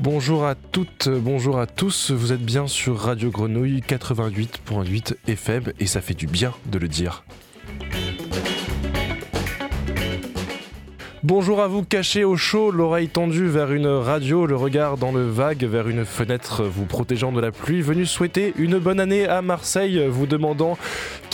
Bonjour à toutes, bonjour à tous, vous êtes bien sur Radio Grenouille 88.8 FM et ça fait du bien de le dire. Bonjour à vous, cachés au chaud, l'oreille tendue vers une radio, le regard dans le vague vers une fenêtre vous protégeant de la pluie, venu souhaiter une bonne année à Marseille, vous demandant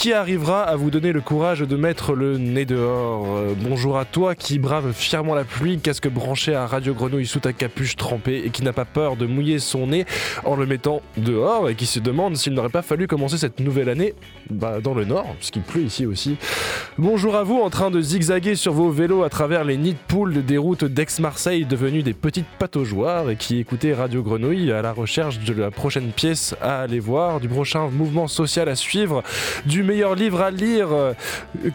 qui arrivera à vous donner le courage de mettre le nez dehors euh, Bonjour à toi qui brave fièrement la pluie, casque branché à Radio Grenouille sous ta capuche trempée et qui n'a pas peur de mouiller son nez en le mettant dehors et qui se demande s'il n'aurait pas fallu commencer cette nouvelle année bah, dans le nord, puisqu'il pleut ici aussi. Bonjour à vous en train de zigzaguer sur vos vélos à travers les nids de poules des routes d'Aix-Marseille devenues des petites pataugeoires et qui écoutez Radio Grenouille à la recherche de la prochaine pièce à aller voir, du prochain mouvement social à suivre, du meilleur livre à lire, euh,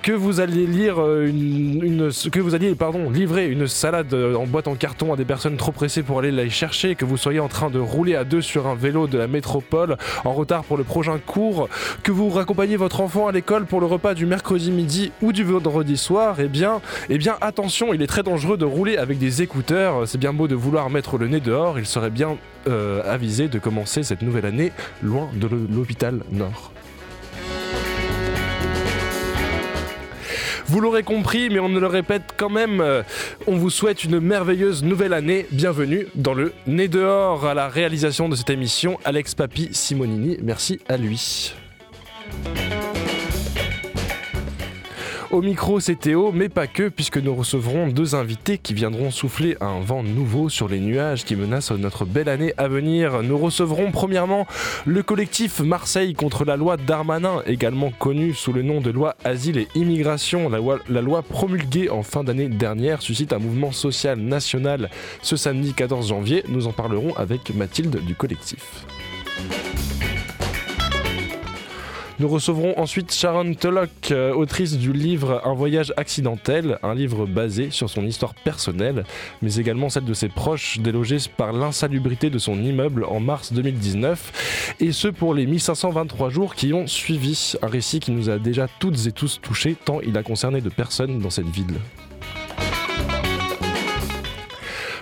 que vous alliez lire euh, que vous alliez pardon livrer une salade euh, en boîte en carton à des personnes trop pressées pour aller la chercher, que vous soyez en train de rouler à deux sur un vélo de la métropole en retard pour le prochain cours, que vous raccompagnez votre enfant à l'école pour le repas du mercredi midi ou du vendredi soir, eh bien, eh bien attention, il est très dangereux de rouler avec des écouteurs. C'est bien beau de vouloir mettre le nez dehors, il serait bien avisé de commencer cette nouvelle année loin de l'hôpital Nord. Vous l'aurez compris, mais on ne le répète quand même, euh, on vous souhaite une merveilleuse nouvelle année. Bienvenue dans le Nez dehors à la réalisation de cette émission, Alex Papi Simonini. Merci à lui. Au micro, c'est Théo, mais pas que, puisque nous recevrons deux invités qui viendront souffler un vent nouveau sur les nuages qui menacent notre belle année à venir. Nous recevrons premièrement le collectif Marseille contre la loi Darmanin, également connu sous le nom de loi Asile et Immigration. La loi, la loi promulguée en fin d'année dernière suscite un mouvement social national ce samedi 14 janvier. Nous en parlerons avec Mathilde du collectif. Nous recevrons ensuite Sharon Tullock, euh, autrice du livre Un voyage accidentel, un livre basé sur son histoire personnelle, mais également celle de ses proches, délogés par l'insalubrité de son immeuble en mars 2019, et ce pour les 1523 jours qui ont suivi. Un récit qui nous a déjà toutes et tous touchés, tant il a concerné de personnes dans cette ville.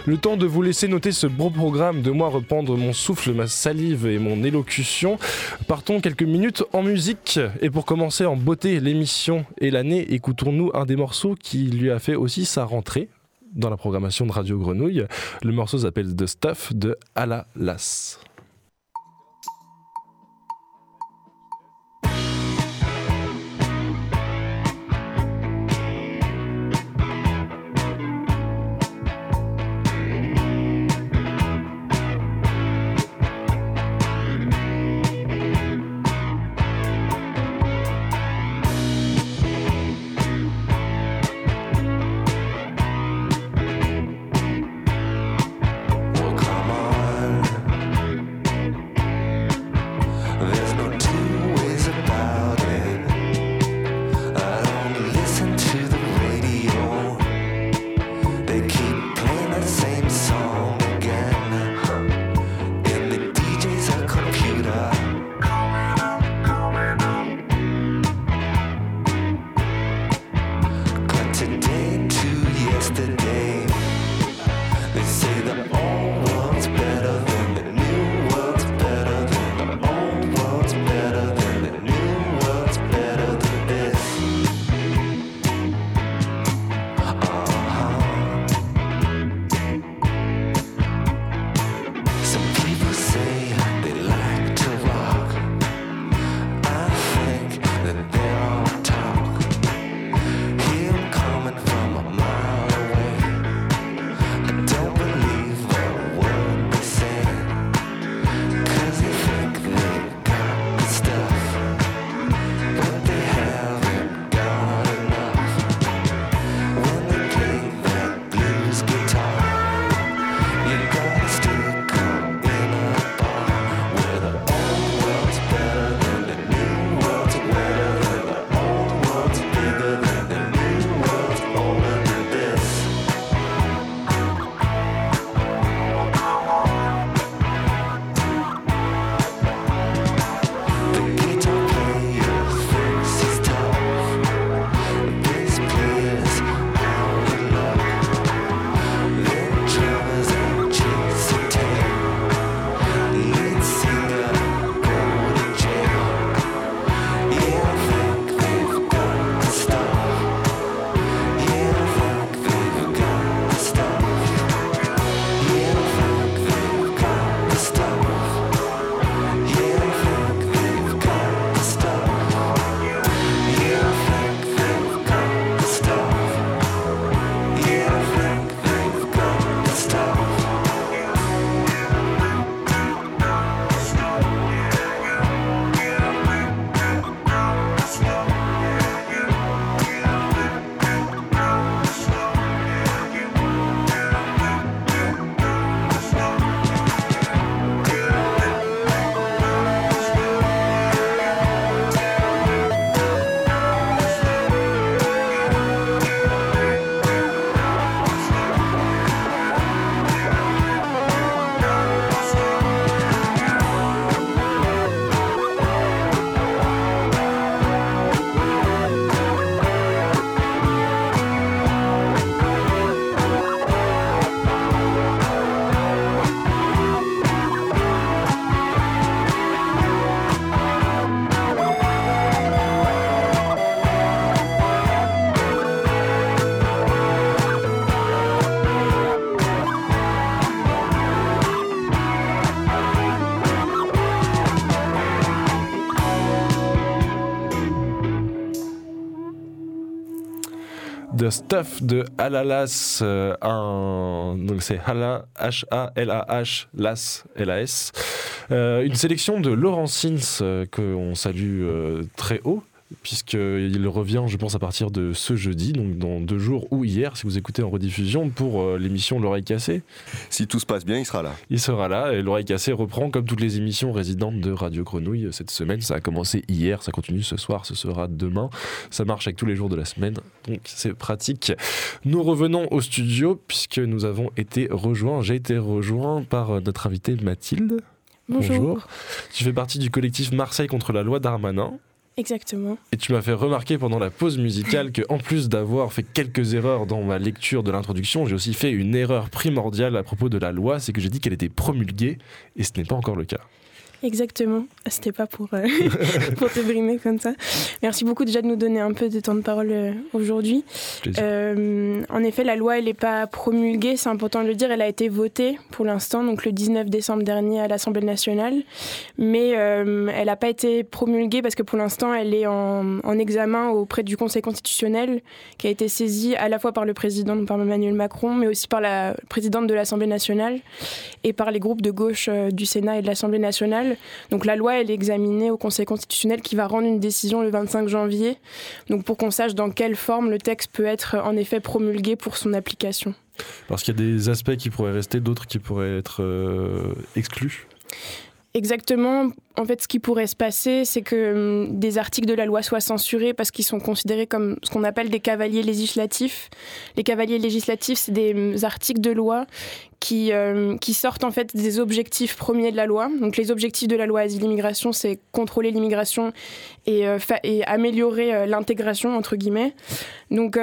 Le temps de vous laisser noter ce beau programme, de moi reprendre mon souffle, ma salive et mon élocution. Partons quelques minutes en musique. Et pour commencer en beauté l'émission et l'année, écoutons-nous un des morceaux qui lui a fait aussi sa rentrée dans la programmation de Radio Grenouille. Le morceau s'appelle The Stuff de Ala Las. The Stuff de Halalas, euh, donc c'est Hala, H-A-L-A-H, Las, L-A-S. Euh, une sélection de Laurent Sins euh, qu'on salue très haut puisqu'il revient, je pense, à partir de ce jeudi, donc dans deux jours ou hier, si vous écoutez en rediffusion, pour euh, l'émission L'oreille cassée. Si tout se passe bien, il sera là. Il sera là, et L'oreille cassée reprend comme toutes les émissions résidentes de Radio Grenouille cette semaine. Ça a commencé hier, ça continue ce soir, ce sera demain. Ça marche avec tous les jours de la semaine, donc c'est pratique. Nous revenons au studio, puisque nous avons été rejoints, j'ai été rejoint par euh, notre invitée Mathilde. Bonjour. Bonjour. Tu fais partie du collectif Marseille contre la loi Darmanin. Exactement. Et tu m'as fait remarquer pendant la pause musicale que, en plus d'avoir fait quelques erreurs dans ma lecture de l'introduction, j'ai aussi fait une erreur primordiale à propos de la loi, c'est que j'ai dit qu'elle était promulguée, et ce n'est pas encore le cas. Exactement. C'était pas pour, euh, pour te brimer comme ça. Merci beaucoup déjà de nous donner un peu de temps de parole euh, aujourd'hui. Euh, en effet, la loi, elle n'est pas promulguée, c'est important de le dire. Elle a été votée pour l'instant, donc le 19 décembre dernier à l'Assemblée nationale. Mais elle n'a pas été promulguée parce que pour l'instant, elle est en, en, examen auprès du Conseil constitutionnel, qui a été saisi à la fois par le président, par Emmanuel Macron, mais aussi par la présidente de l'Assemblée nationale et par les groupes de gauche du Sénat et de l'Assemblée nationale. Donc la loi, elle est examinée au Conseil constitutionnel qui va rendre une décision le 25 janvier, donc pour qu'on sache dans quelle forme le texte peut être en effet promulgué pour son application. Parce qu'il y a des aspects qui pourraient rester, d'autres qui pourraient être euh, exclus Exactement. En fait, ce qui pourrait se passer, c'est que hum, des articles de la loi soient censurés parce qu'ils sont considérés comme ce qu'on appelle des cavaliers législatifs. Les cavaliers législatifs, c'est des hum, articles de loi qui, hum, qui sortent en fait des objectifs premiers de la loi. Donc les objectifs de la loi asile-immigration, c'est contrôler l'immigration et, euh, améliorer euh, l'intégration entre guillemets. Donc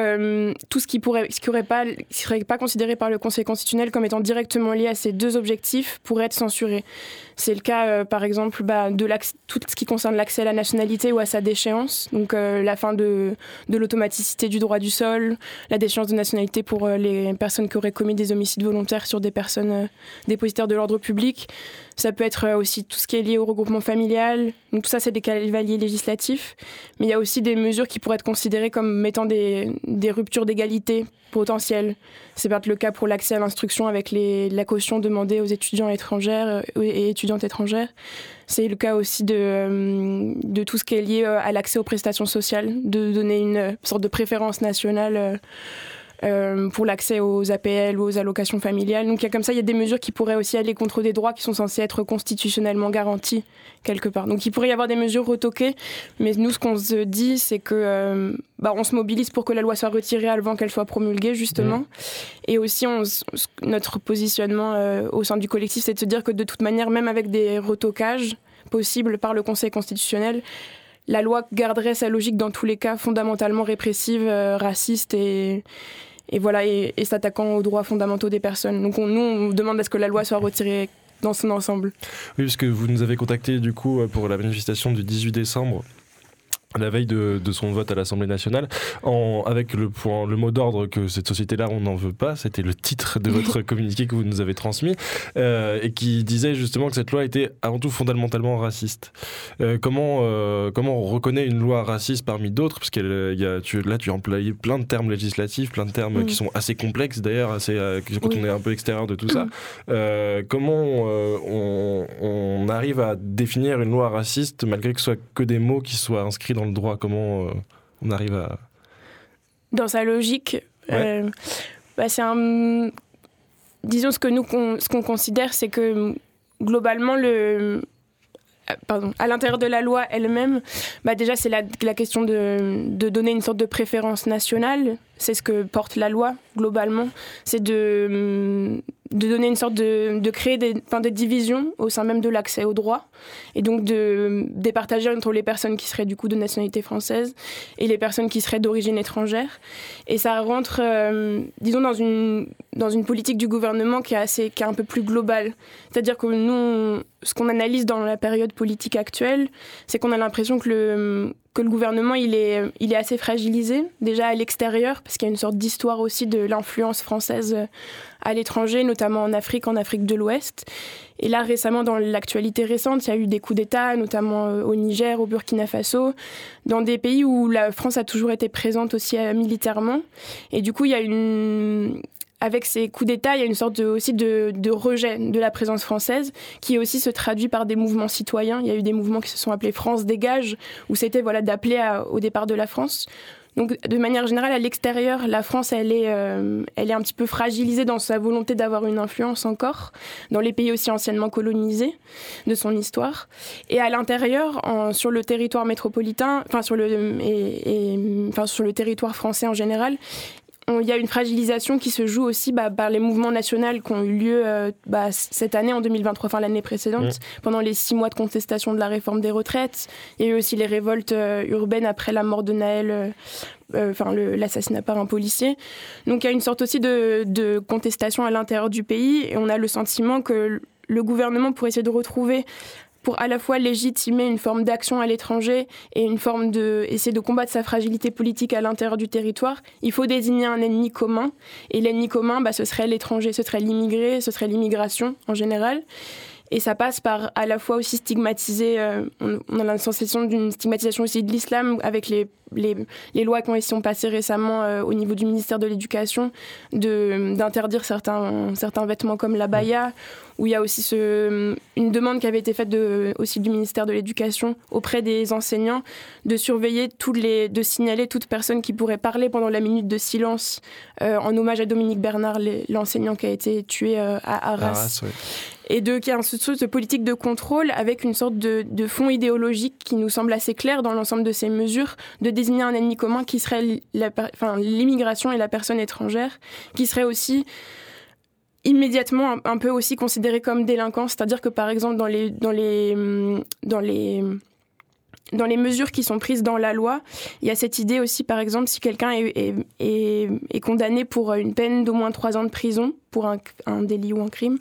tout ce qui pourrait, ce qui pas, serait pas considéré par le Conseil constitutionnel comme étant directement lié à ces deux objectifs pourrait être censuré. C'est le cas, euh, par exemple, bah, de tout ce qui concerne l'accès à la nationalité ou à sa déchéance. Donc, euh, la fin de, de l'automaticité du droit du sol, la déchéance de nationalité pour euh, les personnes qui auraient commis des homicides volontaires sur des personnes dépositaires de l'ordre public. Ça peut être aussi tout ce qui est lié au regroupement familial. Tout ça, c'est des cavaliers législatifs. Mais il y a aussi des mesures qui pourraient être considérées comme mettant des, des ruptures d'égalité potentielles. C'est peut-être le cas pour l'accès à l'instruction avec la caution demandée aux étudiants étrangères et étudiants étrangères. C'est le cas aussi de, euh, tout ce qui est lié euh, à l'accès aux prestations sociales, de donner une sorte de préférence nationale euh, pour l'accès aux APL ou aux allocations familiales. Donc il y a comme ça, il y a des mesures qui pourraient aussi aller contre des droits qui sont censés être constitutionnellement garantis quelque part. Donc il pourrait y avoir des mesures retoquées, mais nous ce qu'on se dit, c'est que bah, on se mobilise pour que la loi soit retirée avant qu'elle soit promulguée justement. Mmh. Et aussi on, notre positionnement au sein du collectif, c'est de se dire que de toute manière, même avec des retocages, possible par le Conseil constitutionnel, la loi garderait sa logique dans tous les cas fondamentalement répressive, euh, raciste et, et voilà et, s'attaquant aux droits fondamentaux des personnes. Donc nous, on demande à ce que la loi soit retirée dans son ensemble. Oui, puisque vous nous avez contacté du coup pour la manifestation du 18 décembre la veille de, de, son vote à l'Assemblée nationale, en, avec le, point, le mot d'ordre que cette société-là, on n'en veut pas, c'était le titre de votre communiqué que vous nous avez transmis, euh, et qui disait justement que cette loi était avant tout fondamentalement raciste. Euh, comment, euh, comment on reconnaît une loi raciste parmi d'autres? Parce que y a, tu, là, tu as employé plein de termes législatifs, plein de termes qui sont assez complexes d'ailleurs, assez, quand on est un peu extérieur de tout ça. comment on, on, arrive à définir une loi raciste malgré que ce soit que des mots qui soient inscrits dans le droit Comment euh, on arrive à... Dans sa logique, euh, bah, c'est un... Disons ce que nous, ce qu'on considère, c'est que globalement, le, euh, pardon, à l'intérieur de la loi elle-même, bah déjà c'est la, la, question de, de, donner une sorte de préférence nationale. C'est ce que porte la loi globalement. C'est de, de donner une sorte de, de créer des, des divisions au sein même de l'accès au droit et donc de départager entre les personnes qui seraient du coup de nationalité française et les personnes qui seraient d'origine étrangère. Et ça rentre euh, disons dans une dans une politique du gouvernement qui est assez qui est un peu plus globale. C'est-à-dire que nous ce qu'on analyse dans la période politique actuelle c'est qu'on a l'impression que le que le gouvernement il est, il est assez fragilisé déjà à l'extérieur parce qu'il y a une sorte d'histoire aussi de l'influence française à l'étranger, notamment en Afrique, en Afrique de l'Ouest. Et là récemment, dans l'actualité récente, il y a eu des coups d'État, notamment euh, au Niger, au Burkina Faso, dans des pays où la France a toujours été présente aussi euh, militairement. Et du coup, il y a une avec ces coups d'État, il y a une sorte de, aussi de, rejet de la présence française qui aussi se traduit par des mouvements citoyens. Il y a eu des mouvements qui se sont appelés France dégage, où c'était voilà, d'appeler au départ de la France. Donc, de manière générale, à l'extérieur, la France, elle est, euh, elle est un petit peu fragilisée dans sa volonté d'avoir une influence encore, dans les pays aussi anciennement colonisés de son histoire. Et à l'intérieur, sur le territoire métropolitain, enfin sur et, et, enfin sur le territoire français en général, il y a une fragilisation qui se joue aussi bah, par les mouvements nationaux qui ont eu lieu euh, bah, cette année, en 2023, enfin l'année précédente, mmh. pendant les six mois de contestation de la réforme des retraites. Il y a eu aussi les révoltes euh, urbaines après la mort de Naël, euh, enfin l'assassinat par un policier. Donc il y a une sorte aussi de, de contestation à l'intérieur du pays et on a le sentiment que le gouvernement, pour essayer de retrouver pour à la fois légitimer une forme d'action à l'étranger et une forme de essayer de combattre sa fragilité politique à l'intérieur du territoire, il faut désigner un ennemi commun. Et l'ennemi commun, bah, ce serait l'étranger, ce serait l'immigré, ce serait l'immigration en général. Et ça passe par à la fois aussi stigmatiser, euh, on, a la sensation d'une stigmatisation aussi de l'islam avec les, les, les, lois qui ont, été passées récemment euh, au niveau du ministère de l'Éducation d'interdire certains, certains vêtements comme la baya, où il y a aussi une demande qui avait été faite aussi du ministère de l'Éducation auprès des enseignants de surveiller tous les, de signaler toute personne qui pourrait parler pendant la minute de silence euh, en hommage à Dominique Bernard, l'enseignant qui a été tué à. Arras et de qu'il y a une sorte de politique de contrôle avec une sorte de, de fond idéologique qui nous semble assez clair dans l'ensemble de ces mesures, de désigner un ennemi commun qui serait l'immigration et la personne étrangère, qui serait aussi immédiatement un, peu aussi considéré comme délinquant, c'est-à-dire que par exemple dans les dans les dans les dans les mesures qui sont prises dans la loi, il y a cette idée aussi, par exemple, si quelqu'un est, condamné pour une peine d'au moins trois ans de prison pour un délit ou un crime,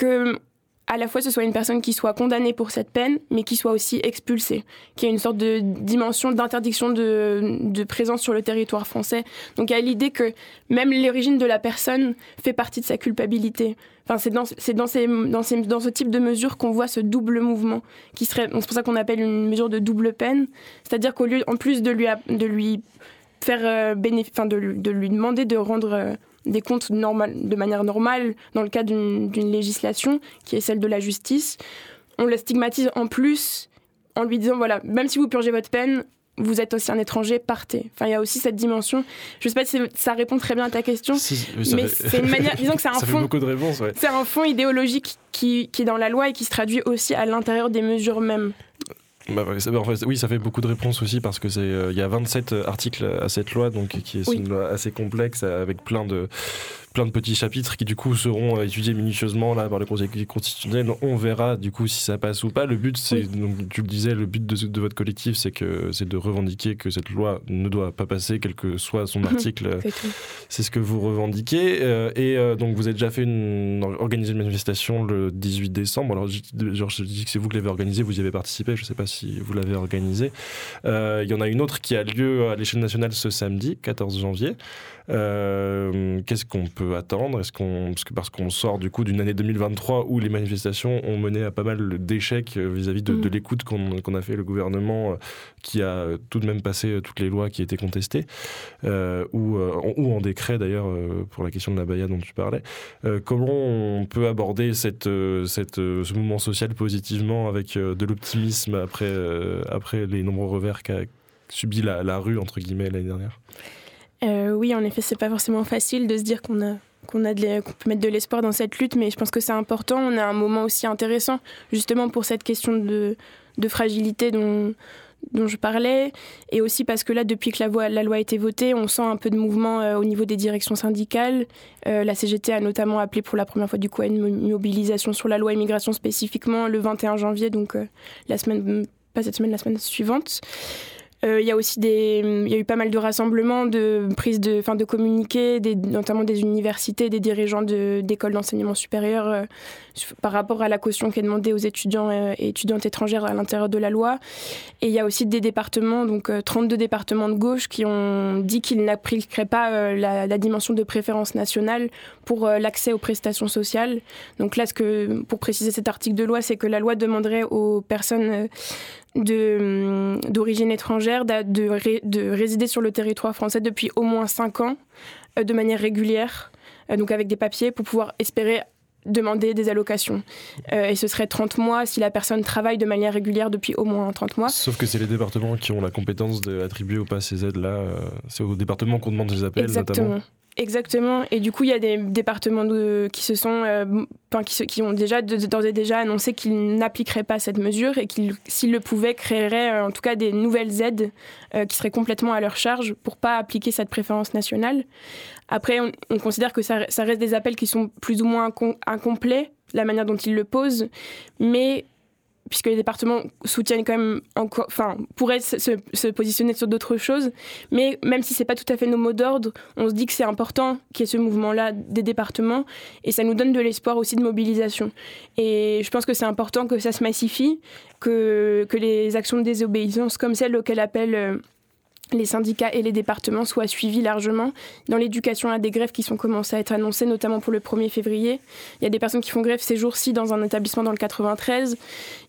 que à la fois ce soit une personne qui soit condamnée pour cette peine, mais qui soit aussi expulsée, qui a une sorte de dimension d'interdiction de, présence sur le territoire français. Donc il y a l'idée que même l'origine de la personne fait partie de sa culpabilité. Enfin, c'est dans, dans, ce type de mesure qu'on voit ce double mouvement, qui serait, c'est pour ça qu'on appelle une mesure de double peine, c'est-à-dire qu'au lieu, en plus de lui, de lui faire euh, de, lui demander de rendre euh, des comptes normal, de manière normale dans le cadre d'une législation qui est celle de la justice. On le stigmatise en plus en lui disant voilà, même si vous purgez votre peine, vous êtes aussi un étranger, partez. Enfin, il y a aussi cette dimension. Je sais pas si ça répond très bien à ta question, mais c'est une manière. Disons que c'est un fond. C'est un fond idéologique qui, qui est dans la loi et qui se traduit aussi à l'intérieur des mesures mêmes. Bah, oui, ça fait beaucoup de réponses aussi parce que c'est euh, il y a 27 articles à cette loi donc qui est une loi assez complexe avec plein de plein de petits chapitres qui du coup seront euh, étudiés minutieusement là par le Conseil constitutionnel. On verra du coup si ça passe ou pas. Le but, c'est donc tu le disais, le but de, de votre collectif, c'est que c'est de revendiquer que cette loi ne doit pas passer, quel que soit son article. c'est ce que vous revendiquez. Euh, et euh, donc vous avez déjà fait une organisé une manifestation le 18 décembre. Alors je, je dis que c'est vous qui l'avez organisé, vous y avez participé. Je ne sais pas si vous l'avez organisé. Il y en a une autre qui a lieu à l'échelle nationale ce samedi, 14 janvier. Euh, qu'est-ce qu'on peut attendre? Est-ce qu'on parce que parce qu'on sort du coup d'une année 2023 où les manifestations ont mené à pas mal d'échecs euh, vis-à-vis de, mm. l'écoute qu'on a fait le gouvernement, euh, qui a tout de même passé toutes les lois qui étaient contestées, ou, ou en décret d'ailleurs pour la question de la Baïa dont tu parlais. comment on peut aborder cette, cette, ce mouvement social positivement avec de l'optimisme après, après les nombreux revers qu'a subi la, la rue entre guillemets l'année dernière? Euh, oui, en effet, c'est pas forcément facile de se dire qu'on a qu'on a peut mettre de l'espoir dans cette lutte, mais je pense que c'est important. On a un moment aussi intéressant, justement pour cette question de, de fragilité dont, dont je parlais, et aussi parce que là, depuis que la, la loi a été votée, on sent un peu de mouvement euh, au niveau des directions syndicales. Euh, la CGT a notamment appelé pour la première fois du coup à une mobilisation sur la loi immigration spécifiquement le 21 janvier, donc la semaine, pas cette semaine, la semaine suivante. Il y a aussi des, il y a eu pas mal de rassemblements, de prises de, fin, de communiqués, des, notamment des universités, des dirigeants d'écoles d'enseignement supérieur par rapport à la caution qui est demandée aux étudiants et étudiantes étrangères à l'intérieur de la loi. Et il y a aussi des départements, donc 32 départements de gauche, qui ont dit qu'ils n'appliqueraient pas la, la, dimension de préférence nationale pour l'accès aux prestations sociales. Donc là, ce que, pour préciser cet article de loi, c'est que la loi demanderait aux personnes euh, hum, d'origine étrangère de, de, résider sur le territoire français depuis au moins 5 ans euh, de manière régulière, euh, donc avec des papiers, pour pouvoir espérer demander des allocations. et ce serait 30 mois si la personne travaille de manière régulière depuis au moins 30 mois. Sauf que c'est les départements qui ont la compétence d'attribuer ou pas ces aides-là. c'est aux départements qu'on demande des appels Exactement. notamment. Exactement. Et du coup, il y a des départements qui se sont, euh, qui, qui, ont déjà d'ores et déjà annoncé qu'ils n'appliqueraient pas cette mesure et qu'ils, s'ils le pouvaient, créeraient euh, en tout cas des nouvelles aides euh, qui seraient complètement à leur charge pour pas appliquer cette préférence nationale. Après, on, considère que ça, ça, reste des appels qui sont plus ou moins incomplets, la manière dont ils le posent, mais puisque les départements soutiennent quand même encore, enfin, pourraient se, positionner sur d'autres choses. Mais même si c'est pas tout à fait nos mots d'ordre, on se dit que c'est important qu'il y ait ce mouvement-là des départements et ça nous donne de l'espoir aussi de mobilisation. Et je pense que c'est important que ça se massifie, que, les actions de désobéissance comme celle auxquelles appelle euh, les syndicats et les départements soient suivis largement. Dans l'éducation, il y a des grèves qui sont commencées à être annoncées, notamment pour le 1er février. Il y a des personnes qui font grève ces jours-ci dans un établissement dans le 93.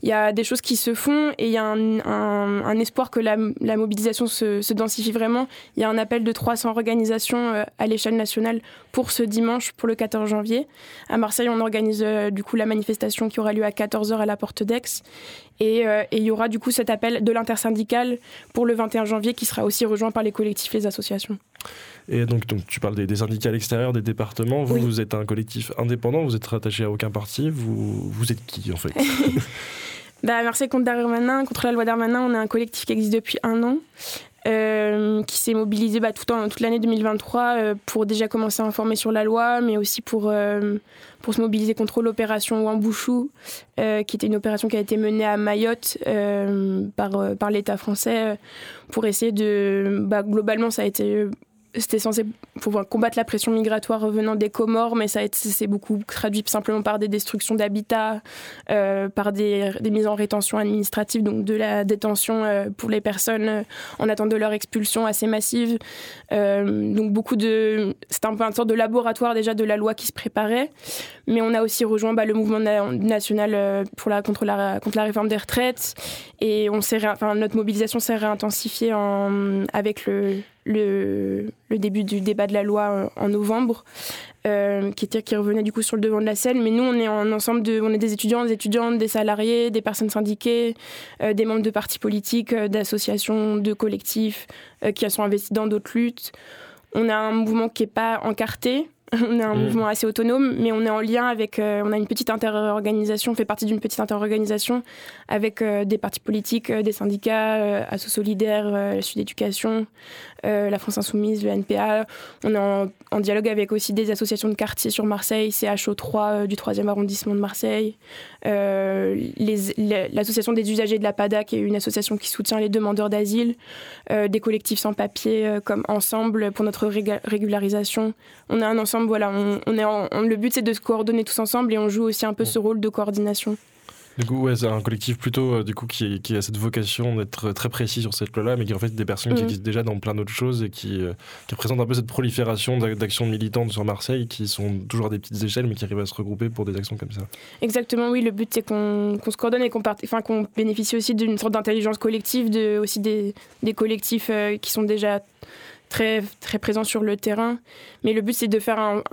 Il y a des choses qui se font et il y a un, espoir que la, mobilisation se, densifie vraiment. Il y a un appel de 300 organisations euh, à l'échelle nationale pour ce dimanche, pour le 14 janvier. À Marseille, on organise euh, du coup la manifestation qui aura lieu à 14h à la porte d'Aix. Euh, et, il y aura du coup cet appel de l'intersyndical pour le 21 janvier qui sera aussi rejoint par les collectifs, les associations. Et donc, donc tu parles des, syndicats à l'extérieur, des départements. Vous, vous êtes un collectif indépendant, vous êtes rattaché à aucun parti. Vous, vous êtes qui en fait? bah, Merci contre Darmanin, contre la loi Darmanin, on est un collectif qui existe depuis un an. Euh, qui s'est mobilisé bah, tout en, toute l'année 2023 euh, pour déjà commencer à informer sur la loi, mais aussi pour, euh, se mobiliser contre l'opération Wambouchou, qui était une opération qui a été menée à Mayotte par, par l'État français pour essayer de... Bah, globalement, ça a été c'était censé pouvoir combattre la pression migratoire revenant des Comores, mais ça s'est beaucoup traduit simplement par des destructions d'habitats, euh, par des, mises en rétention administrative, donc de la détention euh, pour les personnes euh, en attente de leur expulsion assez massive. donc beaucoup de, c'était un peu une sorte de laboratoire déjà de la loi qui se préparait, mais on a aussi rejoint bah, le mouvement national pour la, contre, la, contre la réforme des retraites, et notre mobilisation s'est réintensifiée en, avec le le, le, début du débat de la loi euh, en novembre, euh, qui, était, qui revenait du coup sur le devant de la scène. Mais nous, on est en ensemble de, on est des étudiants, des étudiantes, des salariés, des personnes syndiquées, euh, des membres de partis politiques, d'associations, de collectifs qui sont investis dans d'autres luttes. On a un mouvement qui n'est pas encarté, on est un mm. mouvement assez autonome, mais on est en lien avec. Euh, on a une petite interorganisation, on fait partie d'une petite interorganisation avec euh, des partis politiques, euh, des syndicats, Asso Solidaire, Sud Éducation, la France Insoumise, le NPA. On est en, dialogue avec aussi des associations de quartier sur Marseille, CHO3 du 3e arrondissement de Marseille, l'association des usagers de la PADA, qui est une association qui soutient les demandeurs d'asile, des collectifs sans papier comme Ensemble pour notre régularisation. On a un ensemble voilà, le but c'est de se coordonner tous ensemble et on joue aussi un peu ce rôle de coordination. Du coup, ouais, c'est un collectif plutôt euh, du coup qui, qui, a cette vocation d'être très précis sur cette loi-là, mais qui en fait des personnes qui mm. existent déjà dans plein d'autres choses et qui, euh, qui représentent un peu cette prolifération d'actions militantes sur Marseille, qui sont toujours à des petites échelles, mais qui arrivent à se regrouper pour des actions comme ça. Exactement, oui. Le but c'est qu'on se coordonne et qu'on enfin, qu'on bénéficie aussi d'une sorte d'intelligence collective, de, aussi des, des collectifs euh, qui sont déjà très, présent sur le terrain. Mais le but, c'est de faire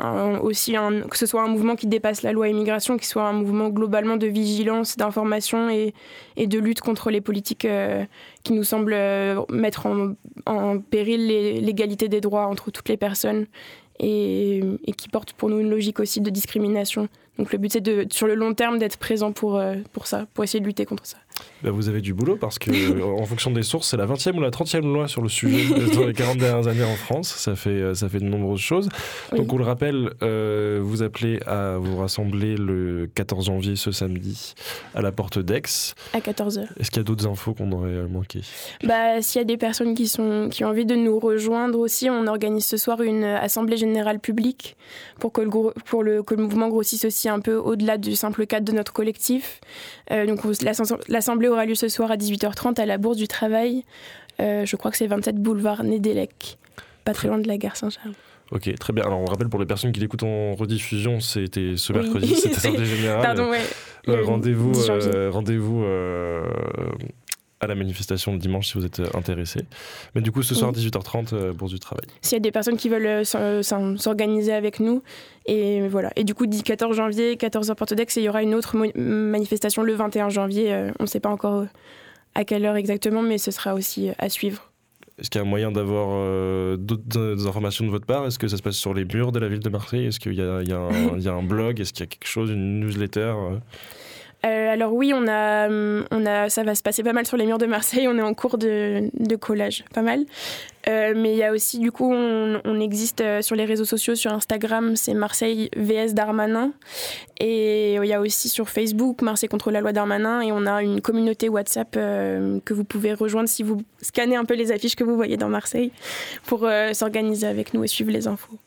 aussi que ce soit un mouvement qui dépasse la loi immigration, qui soit un mouvement globalement de vigilance, d'information et, de lutte contre les politiques euh, qui nous semblent euh, mettre en, péril l'égalité des droits entre toutes les personnes et, qui portent pour nous une logique aussi de discrimination. Donc le but, c'est sur le long terme d'être présent euh, pour ça, pour essayer de lutter contre ça. Bah, vous avez du boulot parce que, en fonction des sources, c'est la 20e ou la 30e loi sur le sujet dans les 40 dernières années en France. Ça fait, euh, ça fait de nombreuses choses. Donc, on le rappelle, euh, vous appelez à vous rassembler le 14 janvier, ce samedi, à la porte d'Aix. À 14h. Est-ce qu'il y a d'autres infos qu'on aurait euh, manquées? Bah, S'il y a des personnes qui, sont, qui ont envie de nous rejoindre aussi, on organise ce soir une assemblée générale publique pour que le, pour le, que le mouvement grossisse aussi un peu au-delà du simple cadre de notre collectif. donc, l'assemblée aura lieu ce soir à 18h30 à la Bourse du Travail. Euh, je crois que c'est 27 boulevard Nédélec, pas très loin de la gare Saint-Charles. Ok, très bien. Alors on rappelle pour les personnes qui l'écoutent en rediffusion, c'était ce mercredi, c'était Assemblée Générale. Pardon, ouais. Euh, rendez-vous euh, rendez-vous à la manifestation de dimanche si vous êtes intéressé. Mais du coup, ce soir, 18h30, Bourse du Travail. S'il y a des personnes qui veulent s'organiser avec nous, et voilà. Et du coup, 14 janvier, 14h Porte d'Aix, et il y aura une autre manifestation le 21 janvier. on ne sait pas encore à quelle heure exactement, mais ce sera aussi à suivre. Est-ce qu'il y a un moyen d'avoir euh, d'autres informations de votre part? Est-ce que ça se passe sur les murs de la ville de Marseille? Est-ce qu'il y, y, a un blog? Est-ce qu'il y a quelque chose, une newsletter euh? Euh, alors oui, on a, on a, ça va se passer pas mal sur les murs de Marseille. On est en cours de, collage, pas mal. Euh, mais il y a aussi, du coup, on, existe euh, sur les réseaux sociaux, sur Instagram, c'est Marseille VS Darmanin. Et il y a aussi sur Facebook, Marseille contre la loi Darmanin. Et on a une communauté WhatsApp que vous pouvez rejoindre si vous scannez un peu les affiches que vous voyez dans Marseille pour s'organiser avec nous et suivre les infos.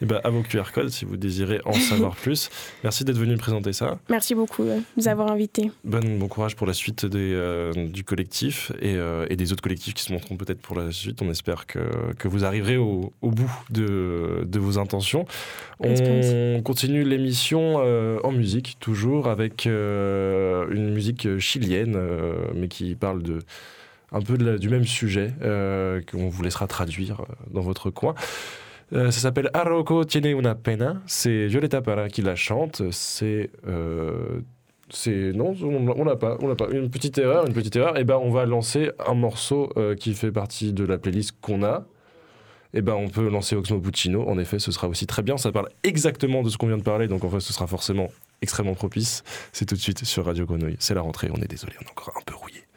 Et eh ben, à vos QR codes si vous désirez en savoir plus. Merci d'être venu présenter ça. Merci beaucoup de nous avoir invités. Bon, bon courage pour la suite des, euh, du collectif et, euh, et, des autres collectifs qui se montreront peut-être pour la suite. On espère que, que vous arriverez au, au bout de, de, vos intentions. On continue l'émission euh, en musique, toujours avec une musique chilienne, mais qui parle de un peu de du même sujet qu'on vous laissera traduire dans votre coin. Euh, ça s'appelle Arroco tiene una pena. C'est Violeta Parra qui la chante. C'est. Euh, non, on n'a pas, on pas une petite erreur, une petite erreur. Et eh ben, on va lancer un morceau euh, qui fait partie de la playlist qu'on a. Et eh ben, on peut lancer Oxmo Puccino. En effet, ce sera aussi très bien. Ça parle exactement de ce qu'on vient de parler, donc en fait, ce sera forcément extrêmement propice. C'est tout de suite sur Radio Grenouille. C'est la rentrée. On est désolé, on est encore un peu rouillé.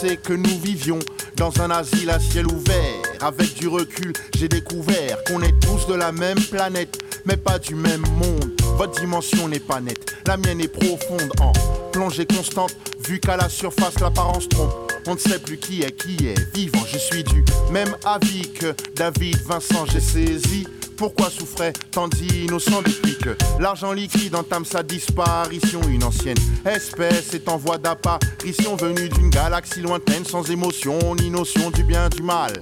Que nous vivions dans un asile à ciel ouvert. Avec du recul, j'ai découvert qu'on est tous de la même planète, mais pas du même monde. Votre dimension n'est pas nette, la mienne est profonde en plongée constante, vu qu'à la surface l'apparence trompe. On ne sait plus qui est qui est vivant. Je suis du même avis que David Vincent. J'ai saisi pourquoi souffrait tant d'innocents depuis que l'argent liquide entame sa disparition Une ancienne espèce est en voie d'apparition Venue d'une galaxie lointaine sans émotion ni notion du bien du mal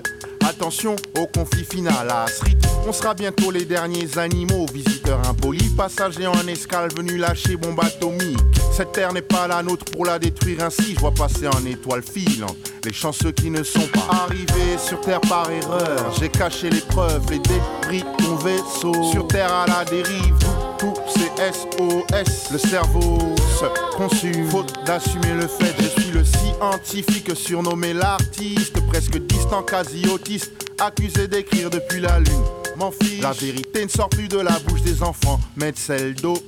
Attention au conflit final à Srit. On sera bientôt les derniers animaux, visiteurs impolis, passagers en escale venus lâcher bombe atomique. Cette terre n'est pas la nôtre pour la détruire ainsi. Je vois passer en étoile filante les chanceux qui ne sont pas arrivés sur terre par erreur. J'ai caché les preuves, les débris ton vaisseau. Sur terre à la dérive, tout, c'est SOS. Le cerveau se consume, faute d'assumer le fait. Je suis le scientifique surnommé l'artiste, presque distant, quasi autiste, accusé d'écrire depuis la lune. La vérité ne sort plus de la bouche des enfants, mais de celle d'OI.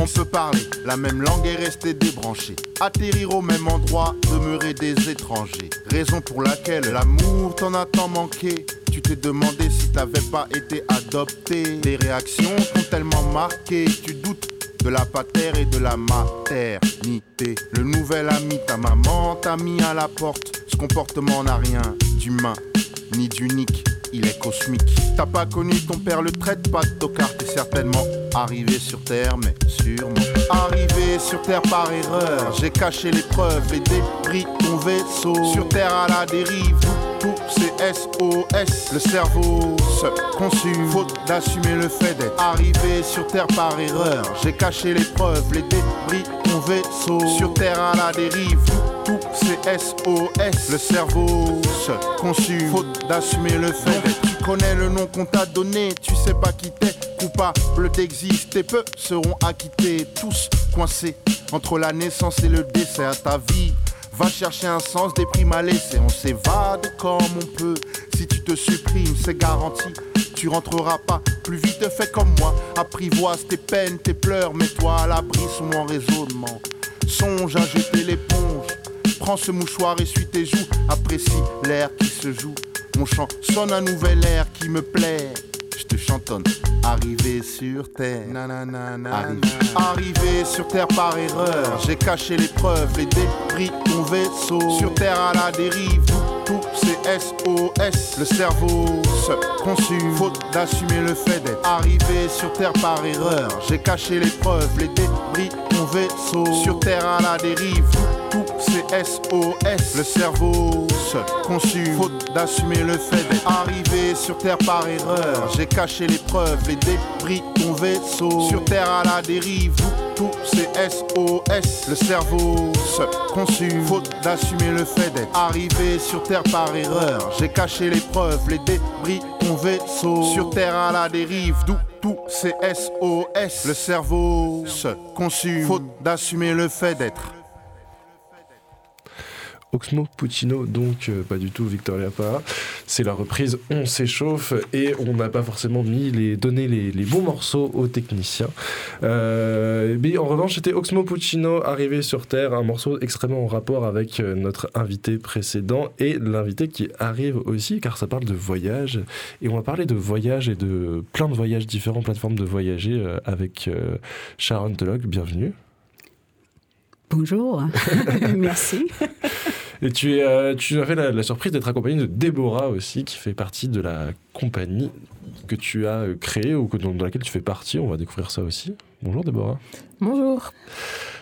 On peut parler, la même langue est restée débranchée. Atterrir au même endroit, demeurer des étrangers. Raison pour laquelle l'amour t'en a tant manqué. Tu t'es demandé si t'avais pas été adopté. Tes réactions t'ont tellement marqué, tu doutes de la patère et de la maternité. Le nouvel ami, ta maman t'a mis à la porte. Ce comportement n'a rien d'humain ni d'unique il est cosmique. T'as pas connu ton père, le traite pas de tocard, t'es certainement arrivé sur terre, mais sûrement arrivé sur terre par erreur. J'ai caché les preuves et débris ton vaisseau. Sur terre à la dérive, tout c'est SOS. Le cerveau se consume, faute d'assumer le fait d'être arrivé sur Terre par erreur. J'ai caché les preuves, les débris, mon vaisseau sur Terre à la dérive. Tout, c'est SOS. Le cerveau se consume, faute d'assumer le fait d'être. Tu connais le nom qu'on t'a donné, tu sais pas qui t'es coupable d'exister. Peu seront acquittés, tous coincés entre la naissance et le décès à ta vie. Va chercher un sens des primes à laisser. On s'évade comme on peut. Si tu te supprimes, c'est garanti. Tu rentreras pas plus vite, fais comme moi. Apprivoise tes peines, tes pleurs. Mets-toi à l'abri sous mon raisonnement. Songe à jeter l'éponge. Prends ce mouchoir, essuie tes joues. Apprécie l'air qui se joue. Mon chant sonne un nouvel air qui me plaît je te chantonne. Arrivé sur terre, Arrivé sur terre par erreur, j'ai caché les preuves, les débris mon vaisseau. Sur terre à la dérive, tout c'est SOS. Le cerveau se consume, faute d'assumer le fait d'être arrivé sur terre par erreur. J'ai caché les preuves, les débris mon vaisseau. Sur terre à la dérive, tout c'est SOS. Le cerveau se consume, faute d'assumer le fait d'être arrivé sur terre par erreur. J'ai caché les preuves, les débris de vaisseau. Sur terre à la dérive, tout c'est SOS. Le cerveau se consume, faute d'assumer le fait d'être arrivé sur terre par erreur. J'ai caché les preuves, les débris de vaisseau. Sur terre à la dérive, d'où tout c'est SOS. Le cerveau se consume, faute d'assumer le fait d'être Oxmo Puccino, donc euh, pas du tout Victoria Parra. C'est la reprise On s'échauffe et on n'a pas forcément mis les, donné les, bons morceaux aux techniciens. Euh, mais en revanche, c'était Oxmo Puccino arrivé sur Terre, un morceau extrêmement en rapport avec euh, notre invité précédent et l'invité qui arrive aussi, car ça parle de voyage. Et on va parler de voyage et de plein de voyages différents, plateformes de voyager avec Sharon Telog. Bienvenue. Bonjour, merci. Et tu, es, euh, tu as fait la, surprise d'être accompagné de Déborah aussi, qui fait partie de la compagnie que tu as euh, créée ou que, dans, laquelle tu fais partie. On va découvrir ça aussi. Bonjour Déborah. Bonjour.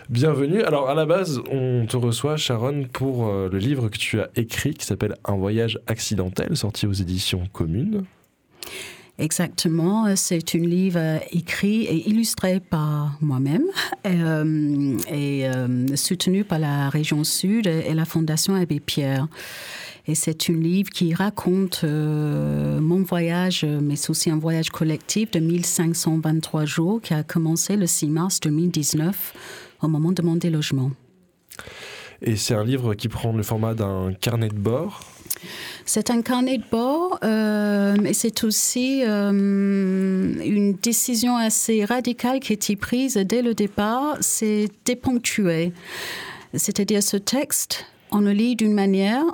Bienvenue. Alors à la base, on te reçoit Sharon pour euh, le livre que tu as écrit qui s'appelle Un voyage accidentel, sorti aux éditions communes. Exactement, c'est un livre écrit et illustré par moi-même euh, et euh, soutenu par la région Sud et la Fondation Abbé Pierre. Et c'est un livre qui raconte euh, mon voyage, mais aussi un voyage collectif de 1523 jours qui a commencé le 6 mars 2019 au moment de mon délogement. Et c'est un livre qui prend le format d'un carnet de bord c'est un carnet de bord euh, et c'est aussi euh, une décision assez radicale qui a été prise dès le départ, c'est déponctuer. C'est-à-dire ce texte, on le lit d'une manière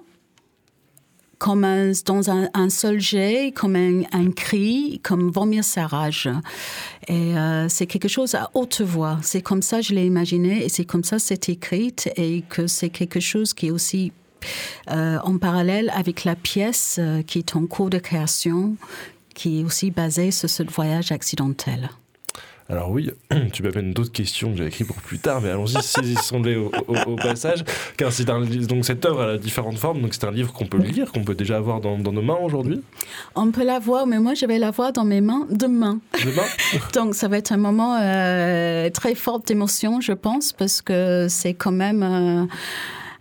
comme dans un, seul jet, comme un, cri, comme vomir sa rage. Et euh, c'est quelque chose à haute voix. C'est comme ça je l'ai imaginé et c'est comme ça c'est écrit et que c'est quelque chose qui est aussi euh, en parallèle avec la pièce euh, qui est en cours de création, qui est aussi basée sur ce voyage accidentel. Alors oui, tu m'amènes d'autres questions que j'ai écrites pour plus tard, mais allons-y, saisissons-les au, passage. Car c'est un, donc cette œuvre a différentes formes, donc c'est un livre qu'on peut lire, qu'on peut déjà avoir dans, nos mains aujourd'hui. On peut l'avoir, mais moi je vais l'avoir dans mes mains demain. Demain Donc ça va être un moment euh, très fort d'émotion, je pense, parce que c'est quand même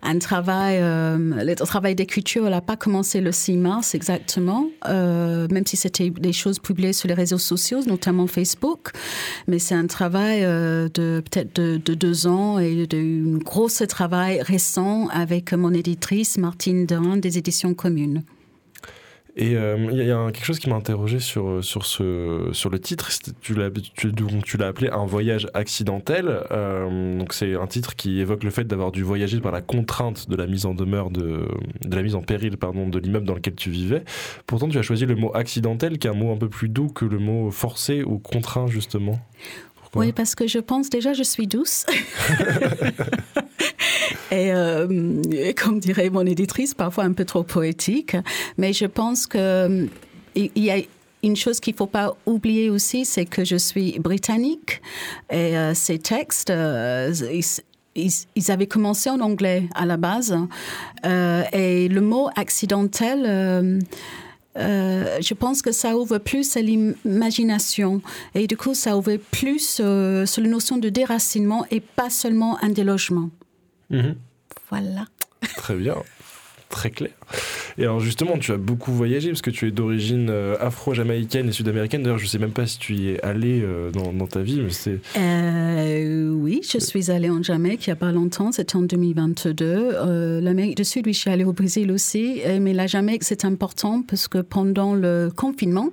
un travail, euh, le travail d'écriture n'a pas commencé le 6 mars exactement, euh, même si c'était des choses publiées sur les réseaux sociaux, notamment Facebook. Mais c'est un travail euh, de peut-être de, deux ans et d'un gros travail récent avec mon éditrice Martine Derin des éditions communes. Et euh, il y a quelque chose qui m'a interrogé sur, sur, ce, sur le titre. Tu l'as, tu, tu l'as appelé Un voyage accidentel. Euh, donc c'est un titre qui évoque le fait d'avoir dû voyager par la contrainte de la mise en demeure, de, de la mise en péril pardon, de l'immeuble dans lequel tu vivais. Pourtant, tu as choisi le mot accidentel, qui est un mot un peu plus doux que le mot forcé ou contraint, justement. Oui, parce que je pense déjà je suis douce. Euh, et, comme dirait mon éditrice, parfois un peu trop poétique. Mais je pense qu'il euh, y a une chose qu'il ne faut pas oublier aussi, c'est que je suis britannique et euh, ces textes, ils, avaient commencé en anglais à la base. Euh, et le mot accidentel, euh, euh, je pense que ça ouvre plus à l'imagination. Et du coup, ça ouvre plus sur la notion de déracinement et pas seulement un délogement. Mhm. Voilà. Très bien très clair. Et alors justement, tu as beaucoup voyagé parce que tu es d'origine euh, afro-jamaïcaine et sud-américaine. D'ailleurs, je ne sais même pas si tu y es allé euh, dans, ta vie, mais c'est... Euh, oui, je suis allée en Jamaïque il n'y a pas longtemps, c'était en 2022. L'Amérique du Sud, oui, je suis allée au Brésil aussi. Mais la Jamaïque, c'est important parce que pendant le confinement,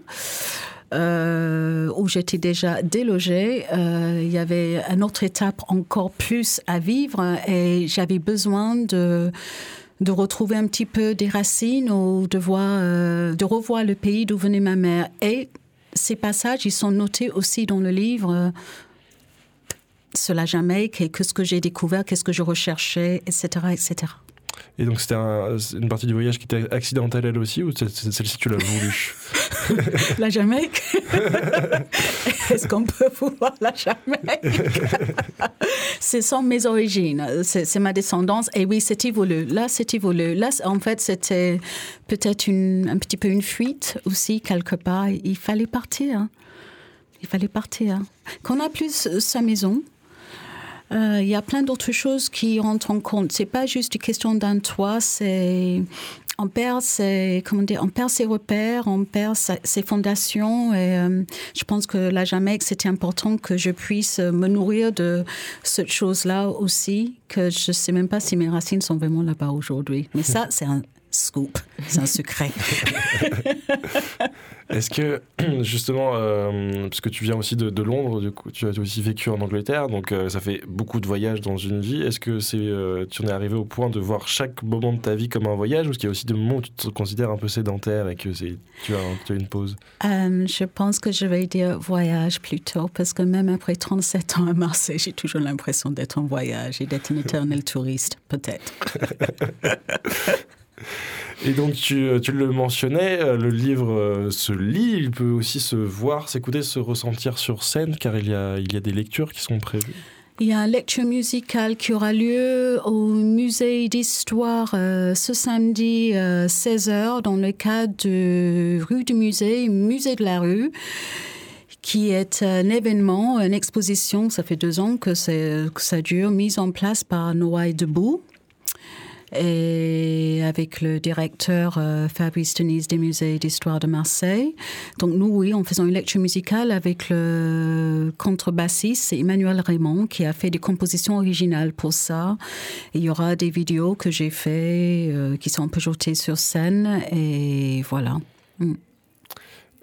où j'étais déjà délogée, il y avait une autre étape encore plus à vivre et j'avais besoin de de retrouver un petit peu des racines ou de, voir, euh, de revoir le pays d'où venait ma mère. Et ces passages, ils sont notés aussi dans le livre euh, sur la Jamaïque et qu'est-ce que j'ai découvert, qu'est-ce que je recherchais, etc., etc. Et donc c'était une partie du voyage qui était accidentelle elle aussi ou celle-ci tu l'as voulu La Jamaïque Est-ce qu'on peut voir la Jamaïque? Ce sont mes origines, c'est ma descendance. Et oui, c'était voulu. Là, c'était voulu. Là, en fait, c'était peut-être un petit peu une fuite aussi, quelque part. Il fallait partir. Il fallait partir. Qu'on a plus sa maison, euh, il y a plein d'autres choses qui rentrent en compte. C'est pas juste une question d'un toit, c'est on perd ses, comment dire, on perd ses repères, on perd ses fondations. Et euh, je pense que la Jamaïque, c'était important que je puisse me nourrir de cette chose-là aussi, que je sais même pas si mes racines sont vraiment là-bas aujourd'hui. Mais ça, c'est un, scoop, c'est un secret. Est-ce que, justement, euh, parce que tu viens aussi de, Londres, du coup, tu as aussi vécu en Angleterre, donc euh, ça fait beaucoup de voyages dans une vie. Est-ce que c'est, euh, tu en es arrivé au point de voir chaque moment de ta vie comme un voyage, ou est-ce qu'il y a aussi des moments où tu te considères un peu sédentaire et que c'est, tu, as, tu as une pause? Je pense que je vais dire voyage plutôt, parce que même après 37 ans à Marseille, j'ai toujours l'impression d'être en voyage et d'être un éternel touriste, peut-être. Et donc, tu, euh, le mentionnais, euh, le livre euh, se lit, il peut aussi se voir, s'écouter, se ressentir sur scène, car il y a, il y a des lectures qui sont prévues. Il y a une lecture musicale qui aura lieu au musée d'histoire ce samedi 16h dans le cadre de rue du musée, musée de la rue qui est un événement, une exposition, ça fait deux ans que, que ça dure, mise en place par Noailles Debout et avec le directeur euh, Fabrice Denise des musées d'histoire de Marseille. Donc nous, oui, en faisant une lecture musicale avec le contrebassiste Emmanuel Raymond qui a fait des compositions originales pour ça. il y aura des vidéos que j'ai fait euh, qui sont projetées sur scène et voilà. Mm.